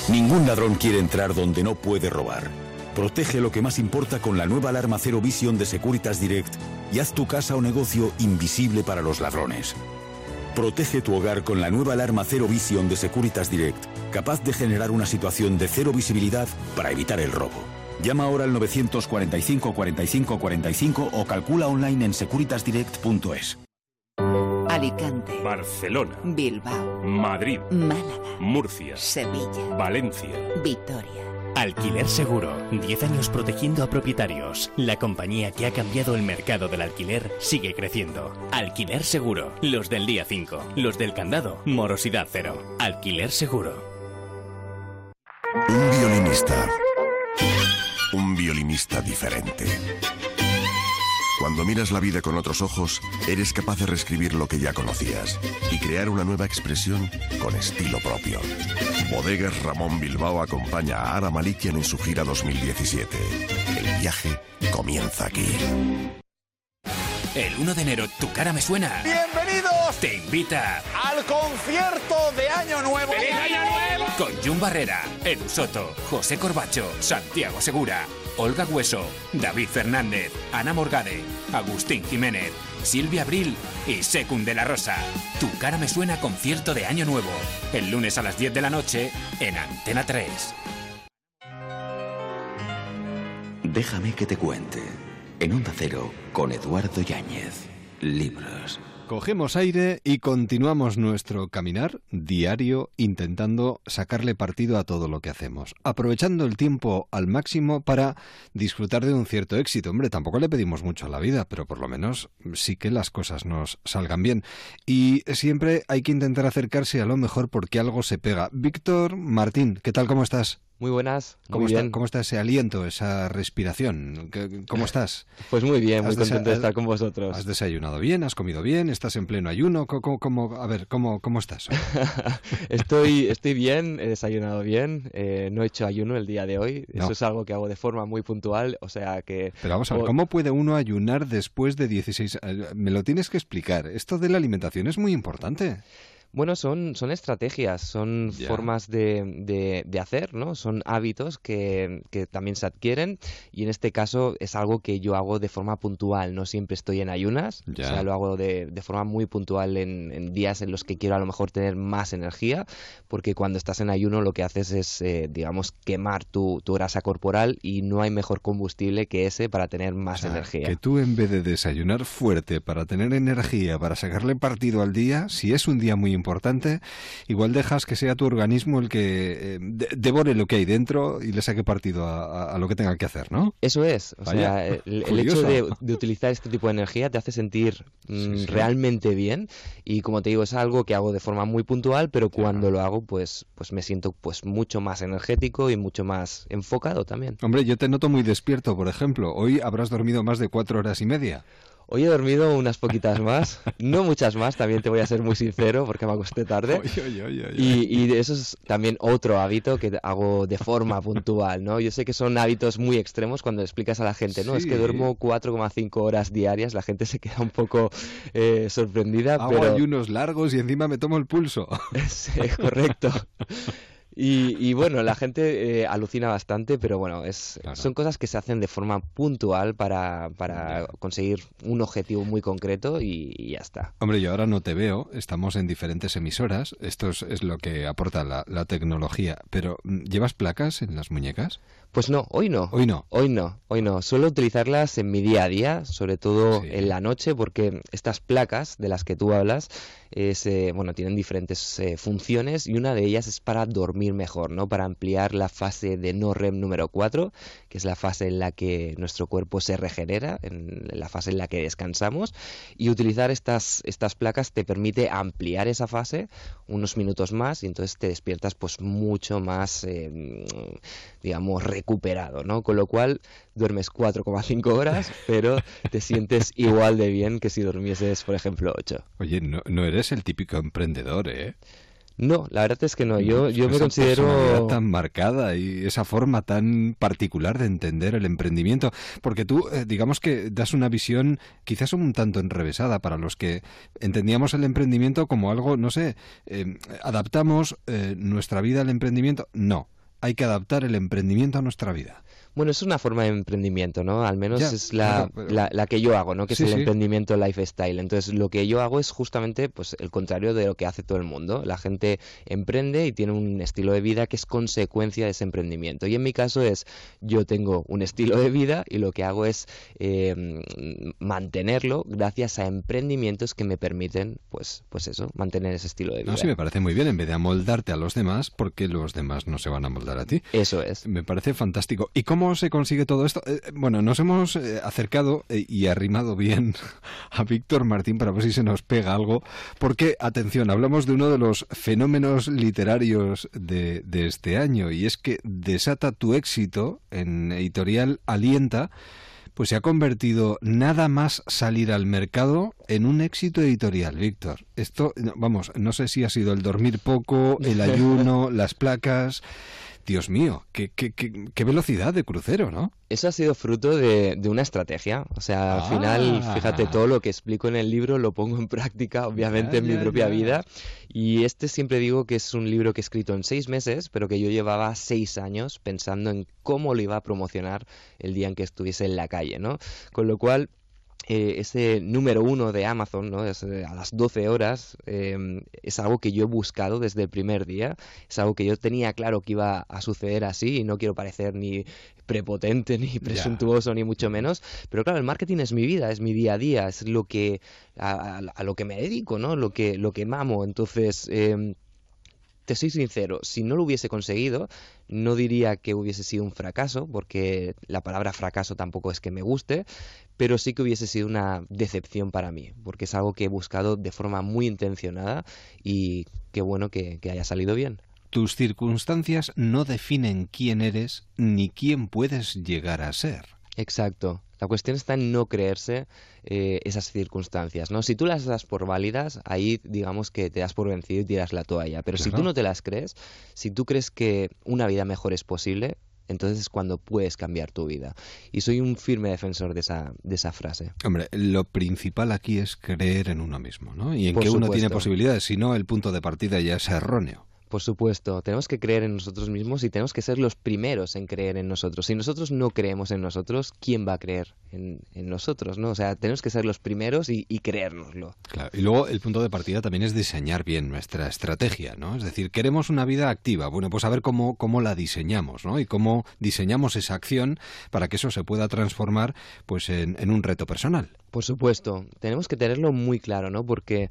Ningún ladrón quiere entrar donde no puede robar. Protege lo que más importa con la nueva alarma Cero Vision de Securitas Direct y haz tu casa o negocio invisible para los ladrones. Protege tu hogar con la nueva alarma Cero Vision de Securitas Direct, capaz de generar una situación de cero visibilidad para evitar el robo. Llama ahora al 945 45 45 o calcula online en securitasdirect.es. Alicante, Barcelona, Bilbao, Madrid, Málaga, Murcia, Sevilla, Valencia. Victoria. Alquiler Seguro. 10 años protegiendo a propietarios. La compañía que ha cambiado el mercado del alquiler sigue creciendo. Alquiler Seguro. Los del día 5. Los del candado. Morosidad cero. Alquiler Seguro. Un violinista. Un violinista diferente. Cuando miras la vida con otros ojos, eres capaz de reescribir lo que ya conocías y crear una nueva expresión con estilo propio. Bodegas Ramón Bilbao acompaña a Ara Malikian en su gira 2017. El viaje comienza aquí. El 1 de enero, tu cara me suena. Bienvenidos te invita al concierto de Año Nuevo. ¡Feliz Año Nuevo! Con Jun Barrera, Edu Soto, José Corbacho, Santiago Segura, Olga Hueso, David Fernández, Ana Morgade, Agustín Jiménez, Silvia Abril y Secund de la Rosa. Tu cara me suena concierto de Año Nuevo. El lunes a las 10 de la noche en Antena 3. Déjame que te cuente. En Onda Cero con Eduardo Yáñez. Libros. Cogemos aire y continuamos nuestro caminar diario intentando sacarle partido a todo lo que hacemos, aprovechando el tiempo al máximo para disfrutar de un cierto éxito. Hombre, tampoco le pedimos mucho a la vida, pero por lo menos sí que las cosas nos salgan bien. Y siempre hay que intentar acercarse a lo mejor porque algo se pega. Víctor Martín, ¿qué tal? ¿Cómo estás? Muy buenas. ¿Cómo, muy está, bien. ¿Cómo está ese aliento, esa respiración? ¿Qué- ¿Cómo estás? Pues muy bien, muy ¿Has desa- contento de estar con vosotros. ¿Has desayunado bien? ¿Has comido bien? ¿Estás en pleno ayuno? ¿Cómo, cómo- a ver, ¿cómo, cómo estás? Estoy, estoy bien, he desayunado bien, eh, no he hecho ayuno el día de hoy. No. Eso es algo que hago de forma muy puntual, o sea que... Pero vamos a ver, ¿cómo puede uno ayunar después de 16? eh, Me lo tienes que explicar. Esto de la alimentación es muy importante. Bueno, son, son estrategias, son formas de, de- de hacer, ¿no? Son hábitos que, que también se adquieren y en este caso es algo que yo hago de forma puntual, no siempre estoy en ayunas, Ya. o sea, lo hago de, de forma muy puntual en, en días en los que quiero a lo mejor tener más energía, porque cuando estás en ayuno lo que haces es, eh, digamos, quemar tu, tu grasa corporal y no hay mejor combustible que ese para tener más energía. Que tú en vez de desayunar fuerte para tener energía, para sacarle partido al día, si es un día muy importante, igual dejas que sea tu organismo el que eh, de- devore lo que hay dentro y le saque partido a, a- a lo que tenga que hacer, ¿no? Eso es, o Vaya, sea, el, el hecho de utilizar este tipo de energía te hace sentir mm, realmente bien y como te digo es algo que hago de forma muy puntual, pero cuando lo hago pues pues me siento pues mucho más energético y mucho más enfocado también. Hombre, yo te noto muy despierto, por ejemplo. Hoy habrás dormido más de cuatro horas y media. Hoy he dormido unas poquitas más, no muchas más, también te voy a ser muy sincero porque me acosté tarde. Y, y de eso es también otro hábito que hago de forma puntual, ¿no? Yo sé que son hábitos muy extremos cuando explicas a la gente, ¿no? Es que duermo 4,5 horas diarias, la gente se queda un poco eh, sorprendida, Hago pero... ayunos largos y encima me tomo el pulso. Sí, correcto. Y, y bueno, la gente eh, alucina bastante, pero bueno, es, son cosas que se hacen de forma puntual para, para conseguir un objetivo muy concreto y, y ya está. Hombre, yo ahora no te veo, estamos en diferentes emisoras, esto es, es lo que aporta la, la tecnología, pero mm, ¿llevas placas en las muñecas? Pues no, hoy no. Hoy no. Hoy no, hoy no. Suelo utilizarlas en mi día a día, sobre todo en la noche, porque estas placas de las que tú hablas, es, eh, bueno, tienen diferentes eh, funciones y una de ellas es para dormir mejor, ¿no? Para ampliar la fase de no REM número 4, que es la fase en la que nuestro cuerpo se regenera, en la fase en la que descansamos, y utilizar estas, estas placas te permite ampliar esa fase unos minutos más y entonces te despiertas pues mucho más, eh, digamos, recuperado, ¿no? Con lo cual duermes 4,5 horas, pero te sientes igual de bien que si durmieses, por ejemplo, 8. Oye, no, no eres el típico emprendedor, ¿eh? No, la verdad es que no. Yo, yo me esa personalidad considero... tan marcada y esa forma tan particular de entender el emprendimiento, porque tú, eh, digamos que das una visión quizás un tanto enrevesada para los que entendíamos el emprendimiento como algo, no sé, eh, adaptamos eh, nuestra vida al emprendimiento. No, hay que adaptar el emprendimiento a nuestra vida. Bueno, es una forma de emprendimiento, ¿no? Al menos Ya, es la, claro, pero- la, la que yo hago, ¿no? Que Sí, es el sí. emprendimiento lifestyle. Entonces, lo que yo hago es justamente pues, el contrario de lo que hace todo el mundo. La gente emprende y tiene un estilo de vida que es consecuencia de ese emprendimiento. Y en mi caso es, yo tengo un estilo de vida y lo que hago es eh, mantenerlo gracias a emprendimientos que me permiten, pues, pues eso, mantener ese estilo de vida. No, sí, me parece muy bien, en vez de amoldarte a los demás, porque los demás no se van a amoldar a ti. Eso es. Me parece fantástico. ¿Y cómo se consigue todo esto? Eh, bueno, nos hemos eh, acercado eh, y arrimado bien a Víctor Martín para ver si se nos pega algo, porque, atención, hablamos de uno de los fenómenos literarios de, de este año, y es que Desata tu éxito en editorial Alienta, pues se ha convertido nada más salir al mercado en un éxito editorial, Víctor. Esto, vamos, no sé si ha sido el dormir poco, el ayuno, las placas. Dios mío, qué, qué, qué, velocidad de crucero, ¿no? Eso ha sido fruto de, de una estrategia. O sea, al final, Ah. fíjate, todo lo que explico en el libro lo pongo en práctica, obviamente, en mi propia vida. Y este siempre digo que es un libro que he escrito en seis meses, pero que yo llevaba seis años pensando en cómo lo iba a promocionar el día en que estuviese en la calle, ¿no? Con lo cual, eh, ese número uno de Amazon, ¿no? Es, eh, a las 12 horas, eh, es algo que yo he buscado desde el primer día, es algo que yo tenía claro que iba a suceder así y no quiero parecer ni prepotente ni presuntuoso ni mucho menos, pero claro, el marketing es mi vida, es mi día a día, es lo que a, a- a lo que me dedico, ¿no? Lo que lo que mamo, entonces em, te soy sincero, si no lo hubiese conseguido, no diría que hubiese sido un fracaso, porque la palabra fracaso tampoco es que me guste, pero sí que hubiese sido una decepción para mí, porque es algo que he buscado de forma muy intencionada y qué bueno que, que haya salido bien. Tus circunstancias no definen quién eres ni quién puedes llegar a ser. Exacto. La cuestión está en no creerse eh, esas circunstancias, ¿no? Si tú las das por válidas, ahí digamos que te das por vencido y tiras la toalla. Pero si tú no te las crees, si tú crees que una vida mejor es posible, entonces es cuando puedes cambiar tu vida. Y soy un firme defensor de esa, de esa frase. Hombre, lo principal aquí es creer en uno mismo, ¿no? Y en Por que uno tiene posibilidades, si no, el punto de partida ya es erróneo. Por supuesto, tenemos que creer en nosotros mismos y tenemos que ser los primeros en creer en nosotros. Si nosotros no creemos en nosotros, ¿quién va a creer en, en nosotros? ¿no? O sea, tenemos que ser los primeros y, y creérnoslo. Claro, y luego el punto de partida también es diseñar bien nuestra estrategia, ¿no? Es decir, queremos una vida activa. Bueno, pues a ver cómo, cómo la diseñamos, ¿no? Y cómo diseñamos esa acción para que eso se pueda transformar pues en, en un reto personal. Por supuesto, tenemos que tenerlo muy claro, ¿no? Porque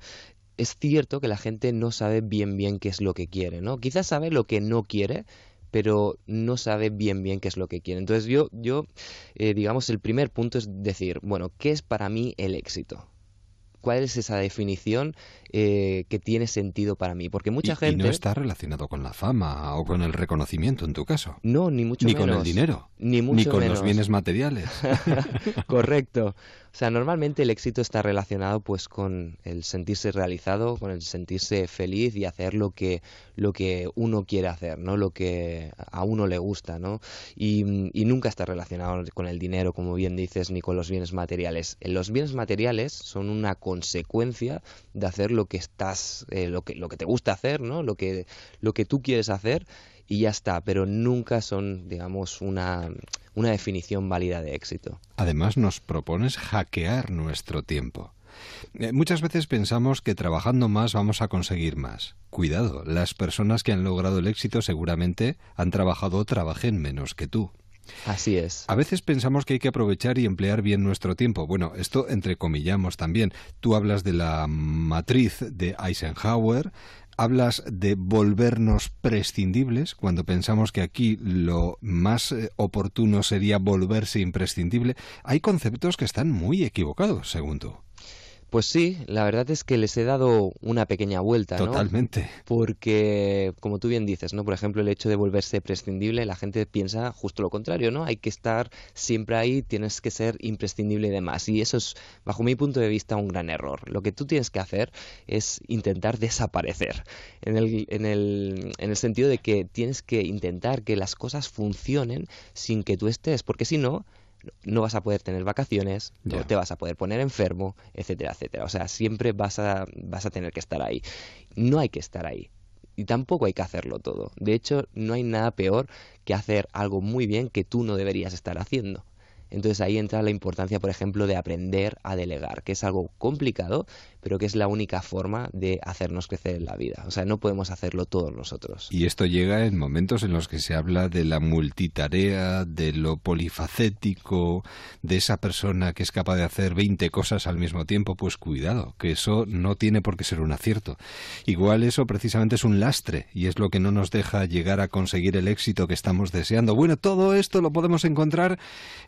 es cierto que la gente no sabe bien bien qué es lo que quiere, ¿no? Quizás sabe lo que no quiere, pero no sabe bien bien qué es lo que quiere. Entonces yo, yo eh, digamos, el primer punto es decir, bueno, ¿qué es para mí el éxito? ¿Cuál es esa definición eh, que tiene sentido para mí? Porque mucha y, y gente... no está relacionado con la fama o con el reconocimiento en tu caso. No, ni mucho ni menos. con el dinero. Ni mucho ni con menos. los bienes materiales. Correcto. O sea, normalmente el éxito está relacionado pues con el sentirse realizado, con el sentirse feliz y hacer lo que, lo que uno quiere hacer, ¿no? Lo que a uno le gusta, ¿no? Y, y nunca está relacionado con el dinero, como bien dices, ni con los bienes materiales. Los bienes materiales son una consecuencia de hacer lo que estás, eh, lo que, lo que te gusta hacer, ¿no? Lo que, lo que tú quieres hacer y ya está, pero nunca son, digamos, una, una definición válida de éxito. Además, nos propones hackear nuestro tiempo. Eh, Muchas veces pensamos que trabajando más vamos a conseguir más. Cuidado, las personas que han logrado el éxito seguramente han trabajado o trabajen menos que tú. Así es. A veces pensamos que hay que aprovechar y emplear bien nuestro tiempo. Bueno, esto entrecomillamos también. Tú hablas de la matriz de Eisenhower, hablas de volvernos prescindibles, cuando pensamos que aquí lo más eh, oportuno sería volverse imprescindible. Hay conceptos que están muy equivocados, según tú. Pues sí, la verdad es que les he dado una pequeña vuelta, ¿no? Totalmente. Porque, como tú bien dices, ¿no? Por ejemplo, el hecho de volverse prescindible, la gente piensa justo lo contrario, ¿no? Hay que estar siempre ahí, tienes que ser imprescindible y demás. Y eso es, bajo mi punto de vista, un gran error. Lo que tú tienes que hacer es intentar desaparecer. En el, en el, en el sentido de que tienes que intentar que las cosas funcionen sin que tú estés, porque si no, no vas a poder tener vacaciones, no te vas a poder poner enfermo, etcétera, etcétera. O sea, siempre vas a, vas a tener que estar ahí. No hay que estar ahí. Y tampoco hay que hacerlo todo. De hecho, no hay nada peor que hacer algo muy bien que tú no deberías estar haciendo. Entonces ahí entra la importancia, por ejemplo, de aprender a delegar, que es algo complicado, pero que es la única forma de hacernos crecer en la vida. O sea, no podemos hacerlo todos nosotros. Y esto llega en momentos en los que se habla de la multitarea, de lo polifacético, de esa persona que es capaz de hacer 20 cosas al mismo tiempo. Pues cuidado, que eso no tiene por qué ser un acierto. Igual eso precisamente es un lastre y es lo que no nos deja llegar a conseguir el éxito que estamos deseando. Bueno, todo esto lo podemos encontrar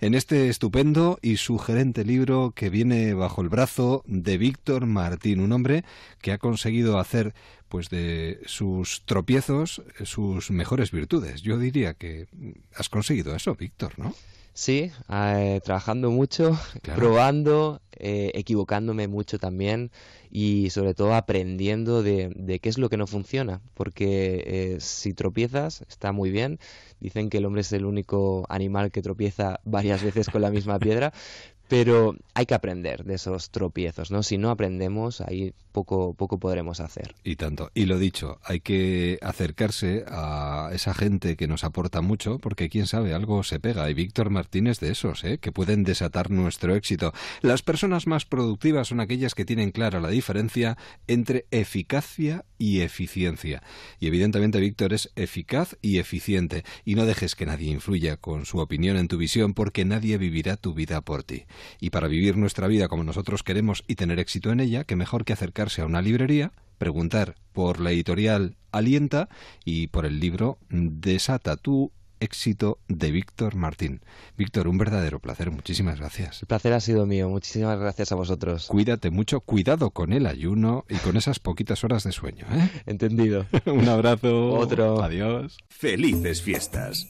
en este estupendo y sugerente libro que viene bajo el brazo de Víctor Martín, un hombre que ha conseguido hacer pues de sus tropiezos, sus mejores virtudes. Yo diría que has conseguido eso, Víctor, ¿no? Sí, eh, trabajando mucho, probando, eh, equivocándome mucho también y sobre todo aprendiendo de, de, qué es lo que no funciona. Porque eh, si tropiezas, está muy bien. Dicen que el hombre es el único animal que tropieza varias veces con la misma piedra, pero hay que aprender de esos tropiezos, ¿no? Si no aprendemos, ahí poco, poco podremos hacer. Y tanto. Y lo dicho, hay que acercarse a esa gente que nos aporta mucho, porque quién sabe, algo se pega. Y Víctor Martínez de esos, ¿eh? que pueden desatar nuestro éxito. Las personas más productivas son aquellas que tienen clara la diferencia entre eficacia y eficiencia. Y evidentemente Víctor es eficaz y eficiente. Y no dejes que nadie influya con su opinión en tu visión, porque nadie vivirá tu vida por ti. Y para vivir nuestra vida como nosotros queremos y tener éxito en ella, qué mejor que acercarse a una librería, preguntar por la editorial Alienta y por el libro Desata tu éxito de Víctor Martín. Víctor, un verdadero placer. Muchísimas gracias. El placer ha sido mío. Muchísimas gracias a vosotros. Cuídate mucho. Cuidado con el ayuno y con esas poquitas horas de sueño. ¿eh? Entendido. un abrazo. Otro. Adiós. Felices fiestas.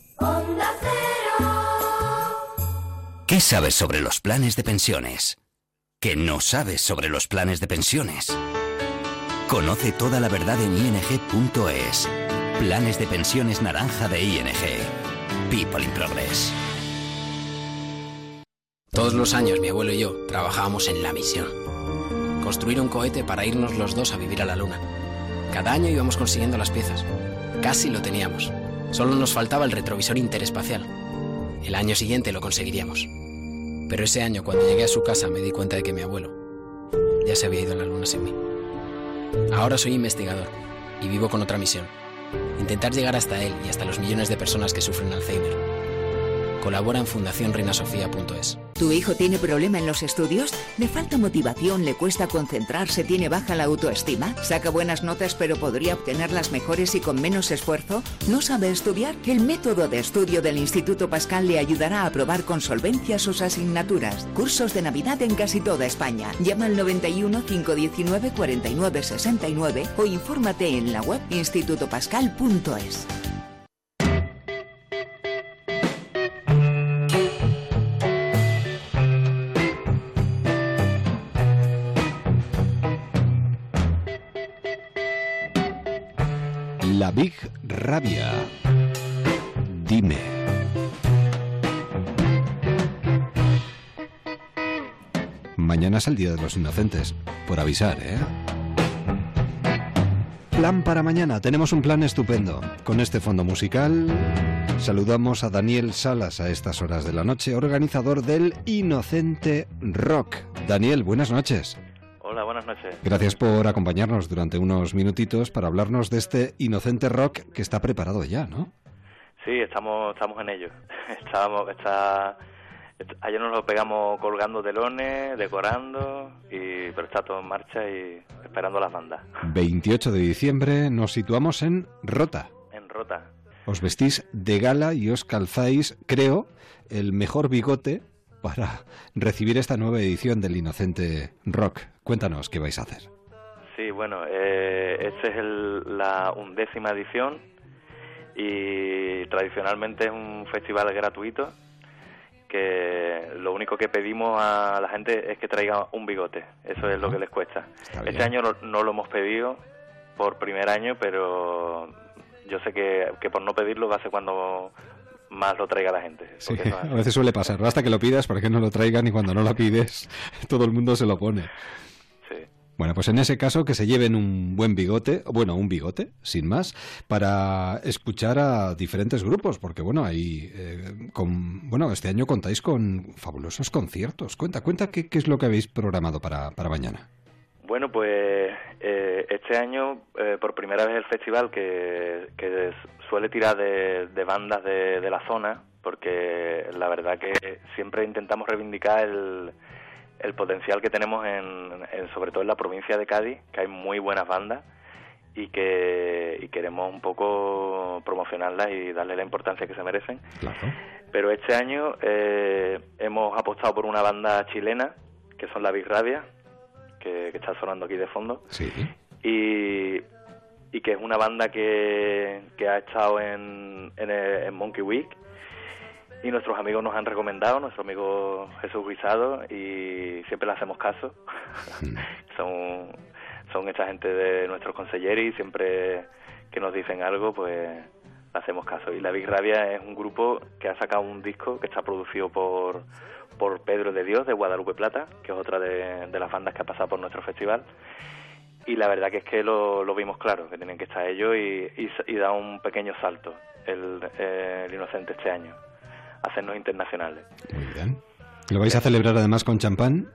¿Qué sabes sobre los planes de pensiones? ¿Qué no sabes sobre los planes de pensiones? Conoce toda la verdad en ing.es. Planes de pensiones naranja de ING. People in Progress. Todos los años mi abuelo y yo trabajábamos en la misión. Construir un cohete para irnos los dos a vivir a la luna. Cada año íbamos consiguiendo las piezas. Casi lo teníamos. Solo nos faltaba el retrovisor interespacial. El año siguiente lo conseguiríamos. Pero ese año, cuando llegué a su casa, me di cuenta de que mi abuelo ya se había ido a la luna sin mí. Ahora soy investigador y vivo con otra misión. Intentar llegar hasta él y hasta los millones de personas que sufren Alzheimer. Colabora en fundacionreinasofía.es. ¿Tu hijo tiene problema en los estudios? ¿Le falta motivación? ¿Le cuesta concentrarse? ¿Tiene baja la autoestima? ¿Saca buenas notas pero podría obtenerlas mejores y con menos esfuerzo? ¿No sabe estudiar? El método de estudio del Instituto Pascal le ayudará a aprobar con solvencia sus asignaturas. Cursos de Navidad en casi toda España. Llama al 91 519 49 69 o infórmate en la web institutopascal.es. Big Rabia. Dime. Mañana es el Día de los Inocentes. Por avisar, ¿eh? Plan para mañana. Tenemos un plan estupendo. Con este fondo musical saludamos a Daniel Salas a estas horas de la noche, organizador del Inocente Rock. Daniel, buenas noches. Hola, buenas noches. Gracias por acompañarnos durante unos minutitos para hablarnos de este Inocente Rock que está preparado ya, ¿no? Sí, estamos, estamos en ello. Estamos, está, ayer nos lo pegamos colgando telones, decorando, y, pero está todo en marcha y esperando las bandas. 28 de diciembre nos situamos en Rota. En Rota. Os vestís de gala y os calzáis, creo, el mejor bigote para recibir esta nueva edición del Inocente Rock. Cuéntanos qué vais a hacer. Sí, bueno, eh, esta es el, la undécima edición y tradicionalmente es un festival gratuito que lo único que pedimos a la gente es que traiga un bigote, eso es lo que les cuesta. Este año no, no, lo hemos pedido por primer año, pero yo sé que, que por no pedirlo va a ser cuando más lo traiga la gente. Sí, a veces suele pasar, basta que lo pidas para que no lo traigan y cuando no lo pides todo el mundo se lo pone. Sí. Bueno, pues en ese caso que se lleven un buen bigote, bueno, un bigote, sin más, para escuchar a diferentes grupos, porque bueno, ahí, eh, con, bueno, este año contáis con fabulosos conciertos. Cuenta, cuenta qué, qué es lo que habéis programado para, para mañana. Bueno, pues este año, eh, por primera vez el festival que, que suele tirar de, de bandas de, de, la zona, porque la verdad que siempre intentamos reivindicar el, el potencial que tenemos en, en, sobre todo en la provincia de Cádiz, que hay muy buenas bandas y que y queremos un poco promocionarlas y darle la importancia que se merecen. Claro. Pero este año eh, hemos apostado por una banda chilena, que son la Big Rabia, que, que, está sonando aquí de fondo. Sí. Y y que es una banda que, que ha estado en, en, en Monkey Week y nuestros amigos nos han recomendado, nuestro amigo Jesús Guisado, y siempre le hacemos caso. son, son esta gente de nuestros consejeros y siempre que nos dicen algo, pues le hacemos caso. Y La Big Rabia es un grupo que ha sacado un disco que está producido por, por Pedro de Dios de Guadalupe Plata, que es otra de, de las bandas que ha pasado por nuestro festival. Y la verdad que es que lo, lo vimos claro, que tienen que estar ellos y, y, y da un pequeño salto el, el Inocente este año hacernos internacionales. Muy bien. ¿Lo vais a celebrar además con champán?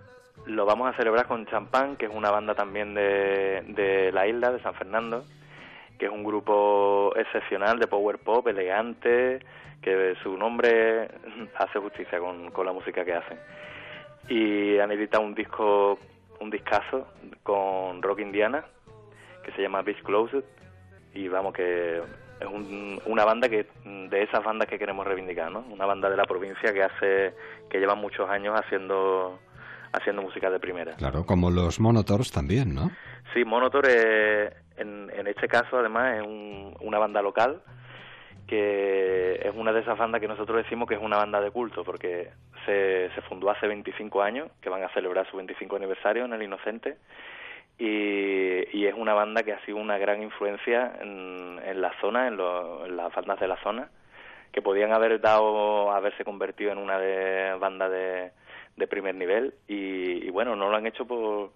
Lo vamos a celebrar con Champán, que es una banda también de, de la isla, de San Fernando, que es un grupo excepcional de power pop, elegante, que su nombre hace justicia con, con la música que hacen. Y han editado un disco, un discazo con Rock Indiana, que se llama Beach Closed, y vamos que es un- una banda que de esas bandas que queremos reivindicar, ¿no? Una banda de la provincia que hace que lleva muchos años haciendo haciendo música de primera. Claro, como los Monotors también, ¿no? Sí, Monotor eh, en, en este caso además es un- una banda local que es una de esas bandas que nosotros decimos que es una banda de culto porque se, fundó hace 25 años, que van a celebrar su 25 aniversario en el Inocente y, es una banda que ha sido una gran influencia en, en la zona, en, lo- en las bandas de la zona, que podían haber dado, haberse convertido en una de bandas de, de primer nivel y, y bueno, no lo han hecho por,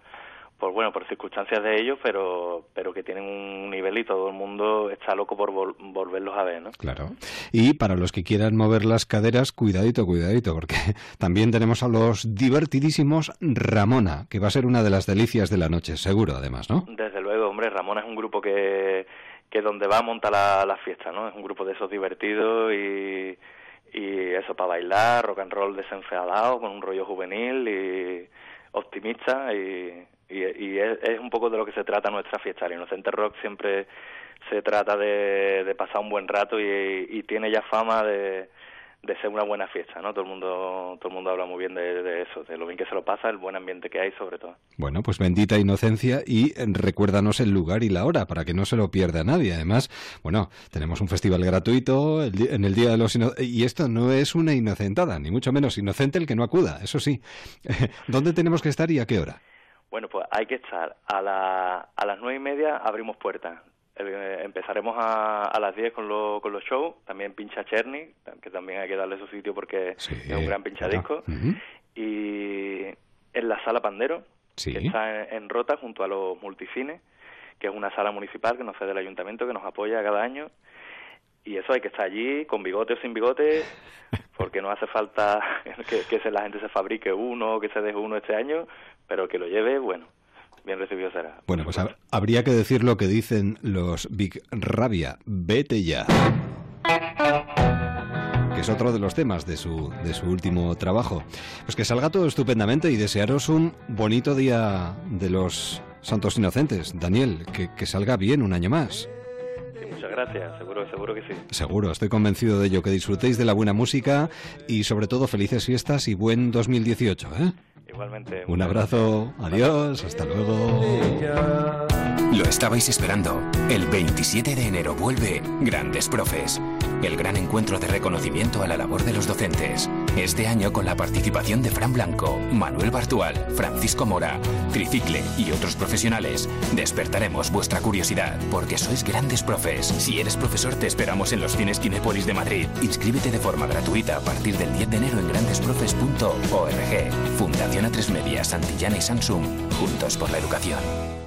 por bueno, por circunstancias de ellos, pero pero que tienen un nivel y todo el mundo está loco por vol- volverlos a ver, ¿no? Claro. Y para los que quieran mover las caderas, cuidadito, cuidadito, porque también tenemos a los divertidísimos Ramona, que va a ser una de las delicias de la noche, seguro, además, ¿no? Desde luego, hombre, Ramón es un grupo que, que donde va monta la, la fiesta, ¿no? Es un grupo de esos divertidos y, y eso para bailar, rock and roll desenfadado, con un rollo juvenil y optimista y, y, es, un poco de lo que se trata nuestra fiesta. El Inocente Rock siempre se trata de, pasar un buen rato y, tiene ya fama de, de ser una buena fiesta, ¿no? Todo el mundo todo el mundo habla muy bien de, eso, de lo bien que se lo pasa, el buen ambiente que hay sobre todo. Bueno, pues bendita inocencia y recuérdanos el lugar y la hora para que no se lo pierda nadie. Además, bueno, tenemos un festival gratuito el en el Día de los Ino- y esto no es una inocentada, ni mucho menos inocente el que no acuda, eso sí. ¿Dónde tenemos que estar y a qué hora? Bueno, pues hay que estar a, la, a las nueve y media abrimos puertas. Eh, empezaremos a, a las 10 con, lo- con los shows, también pincha Cherny, que también hay que darle su sitio porque es un gran pinchadisco. Y en la sala Pandero, Sí. que está en, en Rota junto a los multicines, que es una sala municipal que nos cede el ayuntamiento, que nos apoya cada año. Y eso hay que estar allí con bigote o sin bigote, porque no hace falta que, que se- la gente se fabrique uno, que se deje uno este año, pero que lo lleve, bueno, bien recibido será. Bueno, pues hab- habría que decir lo que dicen los Big Rabia, vete ya. Que es otro de los temas de su, de su último trabajo. Pues que salga todo estupendamente y desearos un bonito día de los Santos Inocentes. Daniel, que, que salga bien un año más. Sí, muchas gracias, seguro, seguro que sí. Seguro, estoy convencido de ello, que disfrutéis de la buena música y sobre todo felices fiestas y buen 2018. ¿eh? Igualmente. Un abrazo, adiós, hasta luego. Lo estabais esperando. El 27 de enero vuelve Grandes Profes, el gran encuentro de reconocimiento a la labor de los docentes. Este año con la participación de Fran Blanco, Manuel Bartual, Francisco Mora, Tricicle y otros profesionales. Despertaremos vuestra curiosidad porque sois grandes profes. Si eres profesor te esperamos en los cines Kinépolis de Madrid. Inscríbete de forma gratuita a partir del 10 de enero en grandesprofes.org. Fundación A3 Media, Santillana y Samsung. Juntos por la educación.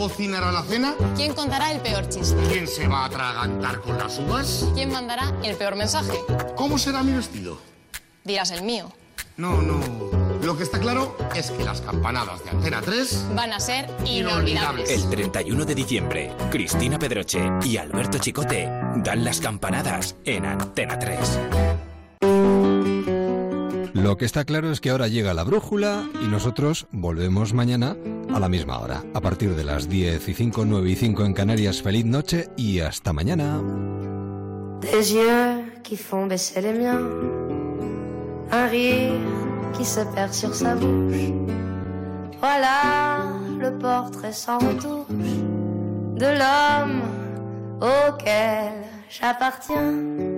¿Quién cocinará la cena? ¿Quién contará el peor chiste? ¿Quién se va a atragantar con las uvas? ¿Quién mandará el peor mensaje? ¿Cómo será mi vestido? Dirás el mío. No, no. Lo que está claro es que las campanadas de Antena 3 Van a ser inolvidables. El 31 de diciembre, Cristina Pedroche y Alberto Chicote dan las campanadas en Antena 3. Lo que está claro es que ahora llega la brújula y nosotros volvemos mañana a la misma hora. A partir de las 10 y 5, 9 y 5 en Canarias. Feliz noche y hasta mañana. Des yeux qui font baisser les miens, un rire qui se perd sur sa bouche. Voilà le portrait sans retouche de l'homme auquel j'appartiens.